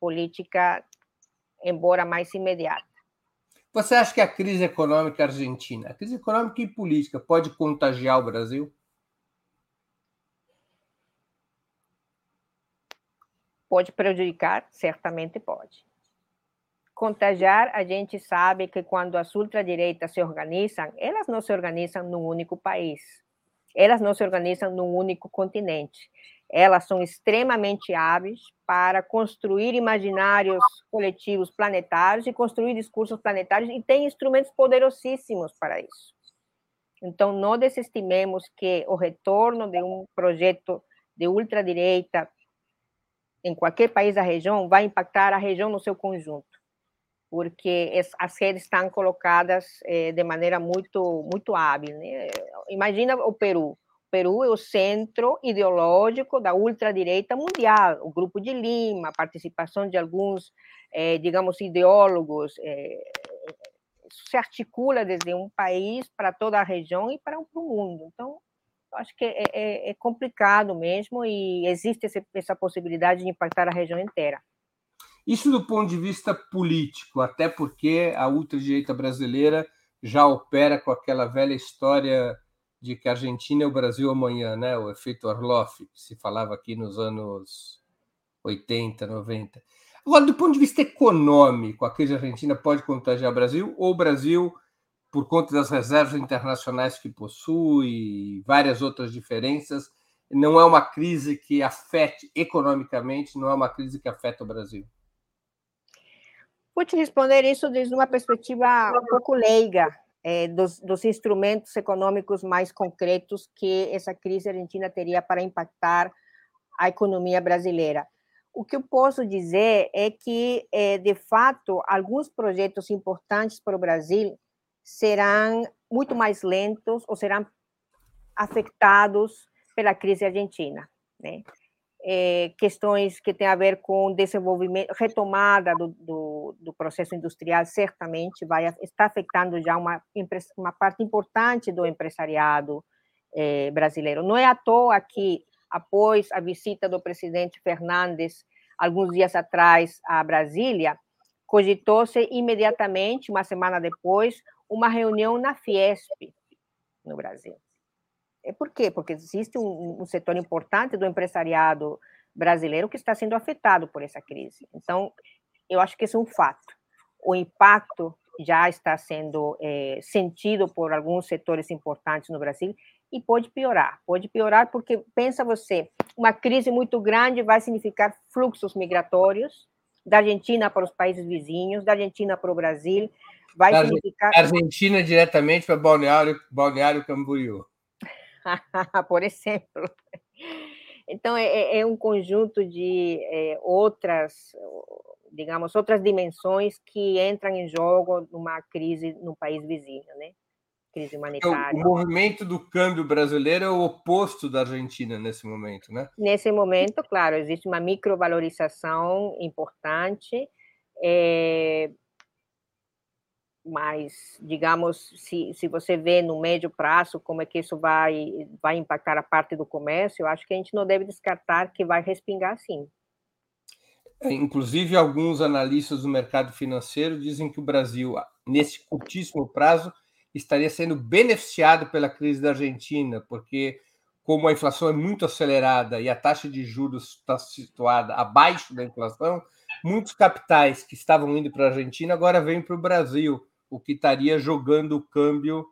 política, embora mais imediata. Você acha que a crise econômica argentina, a crise econômica e política, pode contagiar o Brasil? Pode prejudicar? Certamente pode contagiar, a gente sabe que quando as ultradireitas se organizam, elas não se organizam num único país, elas não se organizam num único continente. Elas são extremamente hábeis para construir imaginários coletivos planetários e construir discursos planetários e têm instrumentos poderosíssimos para isso. Então, não desestimemos que o retorno de um projeto de ultradireita em qualquer país da região vai impactar a região no seu conjunto porque as redes estão colocadas eh, de maneira muito muito hábil. Né? Imagina o Peru. O Peru é o centro ideológico da ultradireita mundial, o Grupo de Lima, a participação de alguns, eh, digamos, ideólogos, eh, se articula desde um país para toda a região e para, o mundo. Então, acho que é, é, é complicado mesmo e existe essa possibilidade de impactar a região inteira. Isso do ponto de vista político, até porque a ultradireita brasileira já opera com aquela velha história de que a Argentina é o Brasil amanhã, né? O efeito Orloff, que se falava aqui nos anos 80, 90. Agora, do ponto de vista econômico, a crise argentina pode contagiar o Brasil ou o Brasil, por conta das reservas internacionais que possui, várias outras diferenças, não é uma crise que afete economicamente, não é uma crise que afeta o Brasil? Vou te responder isso desde uma perspectiva um pouco leiga, é, dos, dos, instrumentos econômicos mais concretos que essa crise argentina teria para impactar a economia brasileira. O que eu posso dizer é que, é, de fato, alguns projetos importantes para o Brasil serão muito mais lentos ou serão afetados pela crise argentina. Né? É, questões que têm a ver com desenvolvimento, retomada do, do, do, processo industrial, certamente vai está afetando já uma, uma parte importante do empresariado é, brasileiro. Não é à toa que, após a visita do presidente Fernandes, alguns dias atrás, a Brasília, cogitou-se imediatamente, uma semana depois, uma reunião na Fiesp, no Brasil. É por quê? Porque existe um, um setor importante do empresariado brasileiro que está sendo afetado por essa crise. Então, eu acho que isso é um fato. O impacto já está sendo é, sentido por alguns setores importantes no Brasil e pode piorar. Pode piorar porque, pensa você, uma crise muito grande vai significar fluxos migratórios da Argentina para os países vizinhos, da Argentina para o Brasil, vai da significar... Argentina diretamente para Balneário, Balneário Camboriú. por exemplo. Então, é, é, é um conjunto de é, outras, digamos, outras dimensões que entram em jogo numa crise no país vizinho, né? Crise humanitária. O, o movimento do câmbio brasileiro é o oposto da Argentina nesse momento, né? Nesse momento, claro, existe uma microvalorização importante, é, mas, digamos, se, se você vê no médio prazo como é que isso vai, vai impactar a parte do comércio, eu acho que a gente não deve descartar que vai respingar sim. É, inclusive, alguns analistas do mercado financeiro dizem que o Brasil, nesse curtíssimo prazo, estaria sendo beneficiado pela crise da Argentina, porque, como a inflação é muito acelerada e a taxa de juros está situada abaixo da inflação, muitos capitais que estavam indo para a Argentina agora vêm para o Brasil o que estaria jogando o câmbio,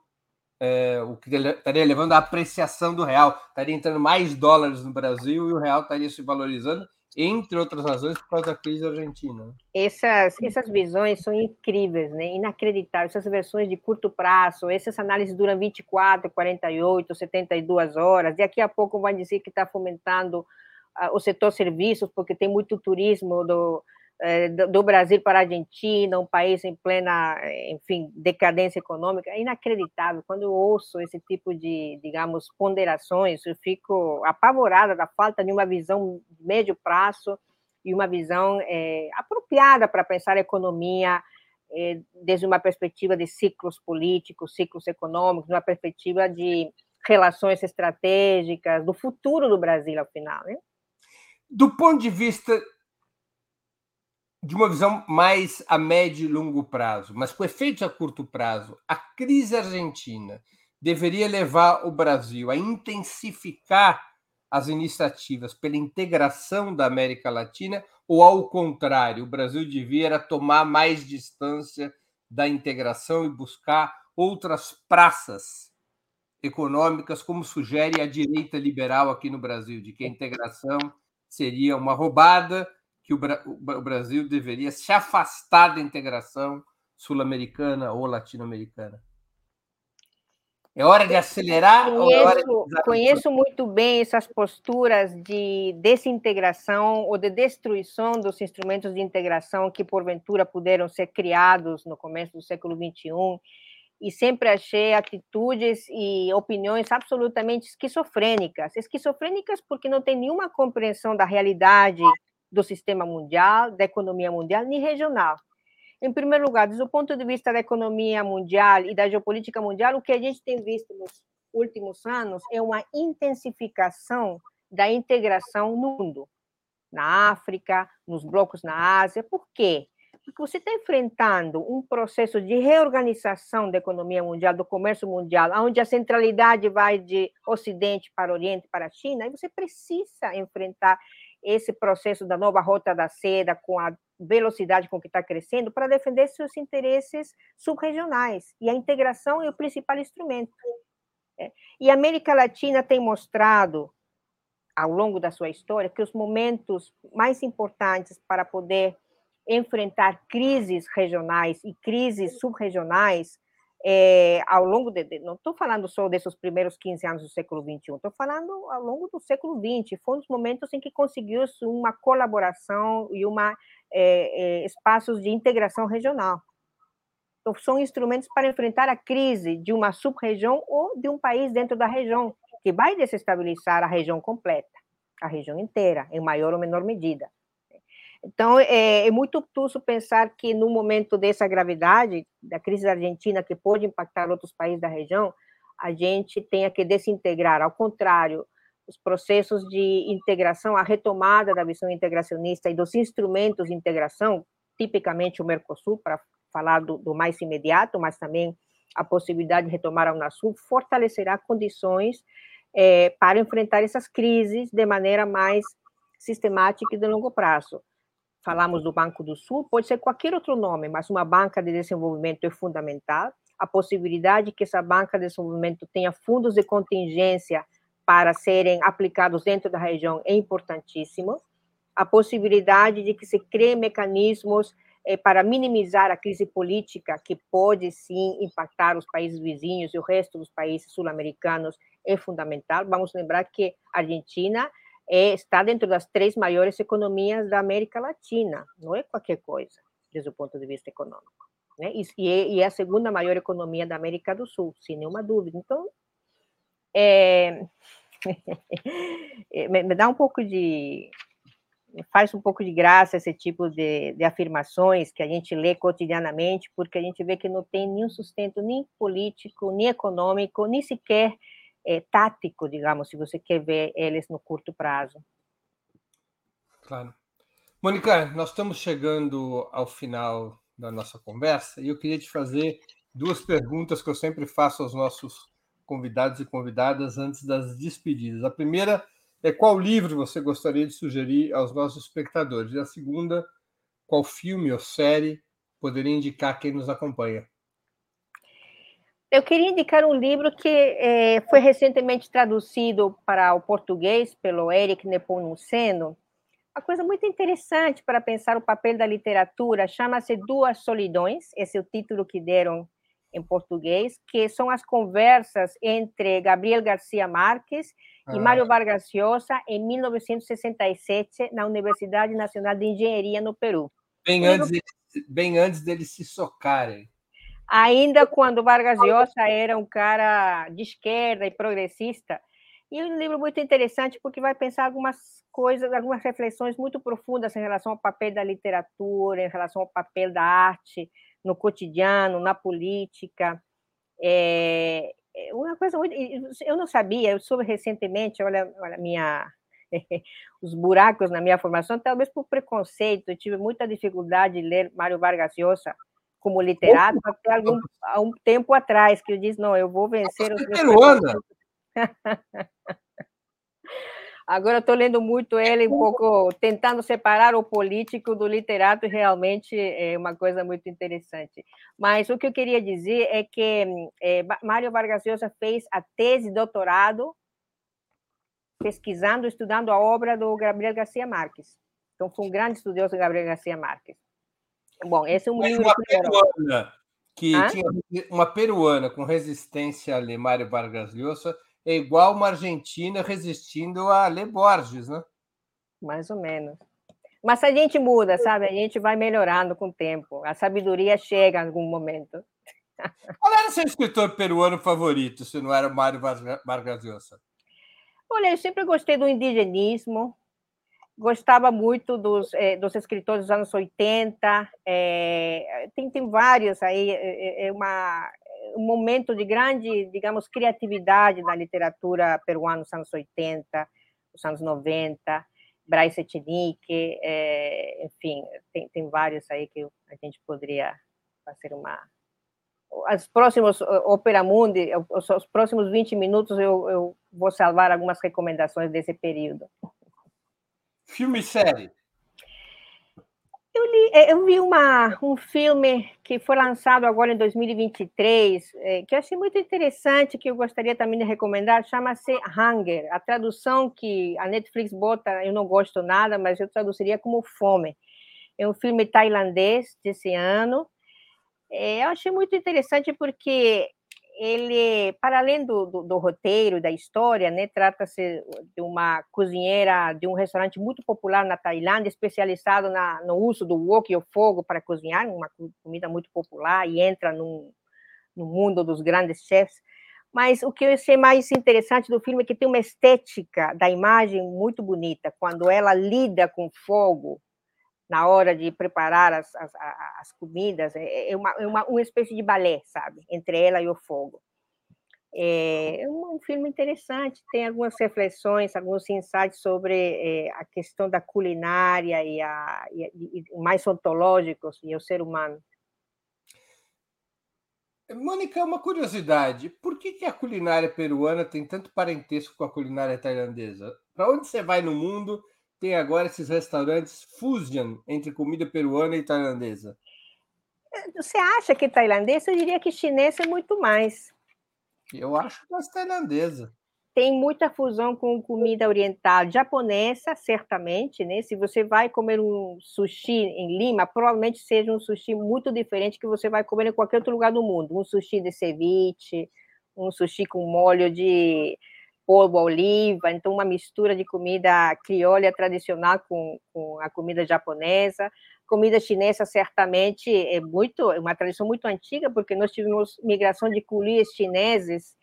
é, o que estaria levando à apreciação do real. Estaria entrando mais dólares no Brasil e o real estaria se valorizando, entre outras razões, por causa da crise argentina. Né? Essas, essas visões são incríveis, né? inacreditáveis. Essas versões de curto prazo, essas análises duram 24, 48, 72 horas. Daqui a pouco vai dizer que está fomentando uh, o setor serviços, porque tem muito turismo do, é, do Brasil para a Argentina, um país em plena, enfim, decadência econômica, é inacreditável. Quando eu ouço esse tipo de, digamos, ponderações, eu fico apavorada da falta de uma visão de médio prazo e uma visão é, apropriada para pensar a economia é, desde uma perspectiva de ciclos políticos, ciclos econômicos, uma perspectiva de relações estratégicas, do futuro do Brasil, ao final. Né? Do ponto de vista de uma visão mais a médio e longo prazo, mas com efeitos a curto prazo, a crise argentina deveria levar o Brasil a intensificar as iniciativas pela integração da América Latina ou, ao contrário, o Brasil devia tomar mais distância da integração e buscar outras praças econômicas, como sugere a direita liberal aqui no Brasil, de que a integração seria uma roubada que o, o Brasil deveria se afastar da integração sul-americana ou latino-americana? É hora de acelerar conheço, ou é hora de... Conheço muito bem essas posturas de desintegração ou de destruição dos instrumentos de integração que, porventura, puderam ser criados no começo do século XXI, e sempre achei atitudes e opiniões absolutamente esquizofrênicas. Esquizofrênicas porque não tem nenhuma compreensão da realidade do sistema mundial, da economia mundial, nem regional. Em primeiro lugar, desde o ponto de vista da economia mundial e da geopolítica mundial, o que a gente tem visto nos últimos anos é uma intensificação da integração no mundo, na África, nos blocos na Ásia. Por quê? Porque você está enfrentando um processo de reorganização da economia mundial, do comércio mundial, onde a centralidade vai de Ocidente para Oriente, para a China, e você precisa enfrentar esse processo da nova rota da seda com a velocidade com que está crescendo para defender seus interesses subregionais. E a integração é o principal instrumento. É. E a América Latina tem mostrado, ao longo da sua história, que os momentos mais importantes para poder enfrentar crises regionais e crises subregionais é, ao longo de, de não estou falando só desses primeiros 15 anos do século 21, estou falando ao longo do século 20, foram os momentos em que conseguiu-se uma colaboração e uma é, é, espaços de integração regional. Então, são instrumentos para enfrentar a crise de uma sub-região ou de um país dentro da região, que vai desestabilizar a região completa. a região inteira, em maior ou menor medida. Então, é, é muito obtuso pensar que, no momento dessa gravidade, da crise da Argentina, que pode impactar outros países da região, a gente tenha que desintegrar. Ao contrário, os processos de integração, a retomada da visão integracionista e dos instrumentos de integração, tipicamente o Mercosul, para falar do, do mais imediato, mas também a possibilidade de retomar a Unasul, fortalecerá condições é, para enfrentar essas crises de maneira mais sistemática e de longo prazo falamos do Banco do Sul, pode ser qualquer outro nome, mas uma banca de desenvolvimento é fundamental. A possibilidade que essa banca de desenvolvimento tenha fundos de contingência para serem aplicados dentro da região é importantíssimo. A possibilidade de que se criem mecanismos eh, para minimizar a crise política que pode sim impactar os países vizinhos e o resto dos países sul-americanos é fundamental. Vamos lembrar que a Argentina é, está dentro das três maiores economias da América Latina, não é qualquer coisa, desde o ponto de vista econômico. Né? E, e é a segunda maior economia da América do Sul, sem nenhuma dúvida. Então, é, me, me, dá um pouco de. faz um pouco de graça esse tipo de, de afirmações que a gente lê cotidianamente, porque a gente vê que não tem nenhum sustento nem político, nem econômico, nem sequer é, tático, digamos, se você quer ver eles no curto prazo. Claro. Mônica, nós estamos chegando ao final da nossa conversa e eu queria te fazer duas perguntas que eu sempre faço aos nossos convidados e convidadas antes das despedidas. A primeira é qual livro você gostaria de sugerir aos nossos espectadores? E a segunda, qual filme ou série poderia indicar quem nos acompanha? Eu queria indicar um livro que é, foi recentemente traduzido para o português pelo Eric Nepomuceno. Uma coisa muito interessante para pensar o papel da literatura chama-se Duas Solidões, esse é o título que deram em português, que são as conversas entre Gabriel Garcia Marques ah. e Mário Vargas Llosa em 1967 na Universidade Nacional de Engenharia no Peru. Bem, antes, bem antes deles se socarem ainda quando Vargas Llosa era um cara de esquerda e progressista. E é um livro muito interessante porque vai pensar algumas coisas, algumas reflexões muito profundas em relação ao papel da literatura, em relação ao papel da arte no cotidiano, na política. É, é uma coisa muito, eu não sabia, eu soube recentemente, olha, olha minha os buracos na minha formação, talvez por preconceito, eu tive muita dificuldade de ler Mário Vargas Llosa, como literato até algum, há um tempo atrás, que eu disse, não, eu vou vencer os meus peruana. Agora estou lendo muito ele, um pouco tentando separar o político do literato, e realmente é uma coisa muito interessante. Mas o que eu queria dizer é que é, Mário Vargas Llosa fez a tese de doutorado pesquisando, estudando a obra do Gabriel Garcia Marques. Então, foi um grande estudioso do Gabriel Garcia Marques. Bom, esse é um livro uma peruana que Hã? tinha uma peruana com resistência a ler Mário Vargas Llosa é igual uma argentina resistindo a ler Borges, né? Mais ou menos. Mas a gente muda, sabe? A gente vai melhorando com o tempo. A sabedoria chega em algum momento. Qual era o seu escritor peruano favorito, se não era Mário Vargas Llosa? Olha, eu sempre gostei do indigenismo, gostava muito dos, eh, dos escritores dos anos 80, eh, tem, tem vários aí, é, é, uma, um momento de grande, digamos, criatividade na literatura peruana nos anos 80, nos anos 90, Bryce Echenique, eh, enfim, tem, tem vários aí que a gente poderia fazer uma... Os próximos Opera Mundi, os, os próximos 20 minutos eu, eu vou salvar algumas recomendações desse período. Filme e série. Eu, li, é, eu vi uma, um filme que foi lançado agora em 2023, é, que eu achei muito interessante, que eu gostaria também de recomendar, chama-se Hunger. A tradução que a Netflix bota, eu não gosto nada, mas eu traduziria como Fome. É um filme tailandês desse ano. É, eu achei muito interessante porque ele, para além do, do, do roteiro, da história, né, trata-se de uma cozinheira de um restaurante muito popular na Tailândia, especializado na, no uso do wok e o fogo para cozinhar, uma comida muito popular, e entra no, no mundo dos grandes chefs. Mas o que eu achei mais interessante do filme é que tem uma estética da imagem muito bonita, quando ela lida com fogo na hora de preparar as, as, as comidas, é, é uma, é uma, uma espécie de balé, sabe, entre ela e o fogo. É, é um filme interessante, tem algumas reflexões, alguns insights sobre é, a questão da culinária e, a, e, e mais ontológicos e o ser humano. Mônica, uma curiosidade: por que, que a culinária peruana tem tanto parentesco com a culinária tailandesa? Para onde você vai no mundo, tem agora esses restaurantes fusion entre comida peruana e tailandesa? Você acha que tailandesa? Eu diria que chinês é muito mais. Eu acho mais tailandesa. Tem muita fusão com comida oriental japonesa, certamente, né? Se você vai comer um sushi em Lima, provavelmente seja um sushi muito diferente que você vai comer em qualquer outro lugar do mundo. Um sushi de ceviche, um sushi com molho de polvo oliva, então uma mistura de comida crioula tradicional com, com a comida japonesa. Comida chinesa certamente é muito, é uma tradição muito antiga, porque nós tivemos migração de culias chineses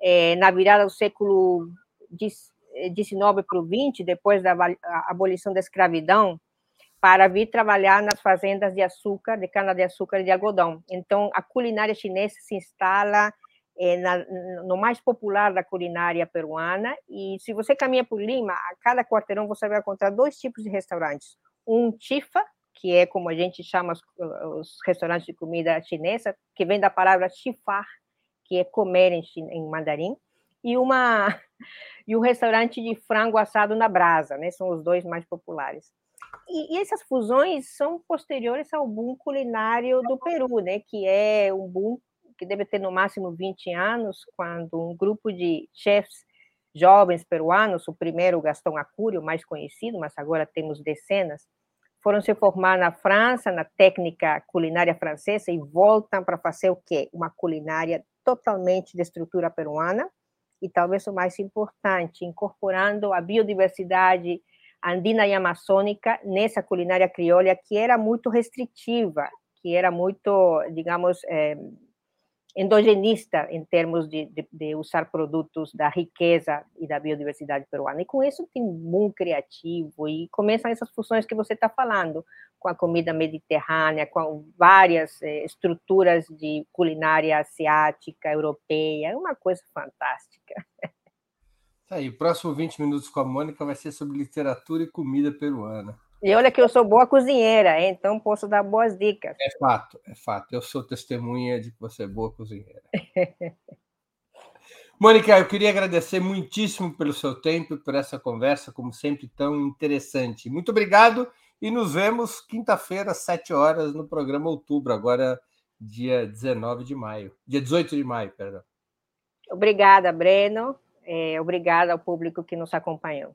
é, na virada do século XIX para o XX, depois da abolição da escravidão, para vir trabalhar nas fazendas de açúcar, de cana-de-açúcar e de algodão. Então, a culinária chinesa se instala é, na, no mais popular da culinária peruana, e se você caminha por Lima, a cada quarteirão você vai encontrar dois tipos de restaurantes. Um chifa, que é como a gente chama os, os restaurantes de comida chinesa, que vem da palavra chifar, que é comer em, em mandarim, e uma e um restaurante de frango assado na brasa, né? São os dois mais populares. E, e, essas fusões são posteriores ao boom culinário do Peru, né? Que é um boom que deve ter no máximo 20 anos, quando um grupo de chefs jovens peruanos, o primeiro Gastão Acúrio, mais conhecido, mas agora temos dezenas, foram se formar na França, na técnica culinária francesa, e voltam para fazer o quê? Uma culinária totalmente de estrutura peruana, e talvez o mais importante, incorporando a biodiversidade andina e amazônica nessa culinária crioula, que era muito restritiva, que era muito, digamos, eh, endogenista em termos de, de, de, usar produtos da riqueza e da biodiversidade peruana. E com isso tem um criativo e começam essas funções que você está falando, com a comida mediterrânea, com várias eh, estruturas de culinária asiática, europeia, é uma coisa fantástica. Aí, o próximo 20 minutos com a Mônica vai ser sobre literatura e comida peruana. E olha que eu sou boa cozinheira, então posso dar boas dicas. É fato, é fato. Eu sou testemunha de que você é boa cozinheira. Mônica, eu queria agradecer muitíssimo pelo seu tempo e por essa conversa, como sempre, tão interessante. Muito obrigado e nos vemos quinta-feira, às 7 horas, no programa Outubro, agora dia 19 de maio. Dia 18 de maio, perdão. Obrigada, Breno. É, obrigada ao público que nos acompanhou.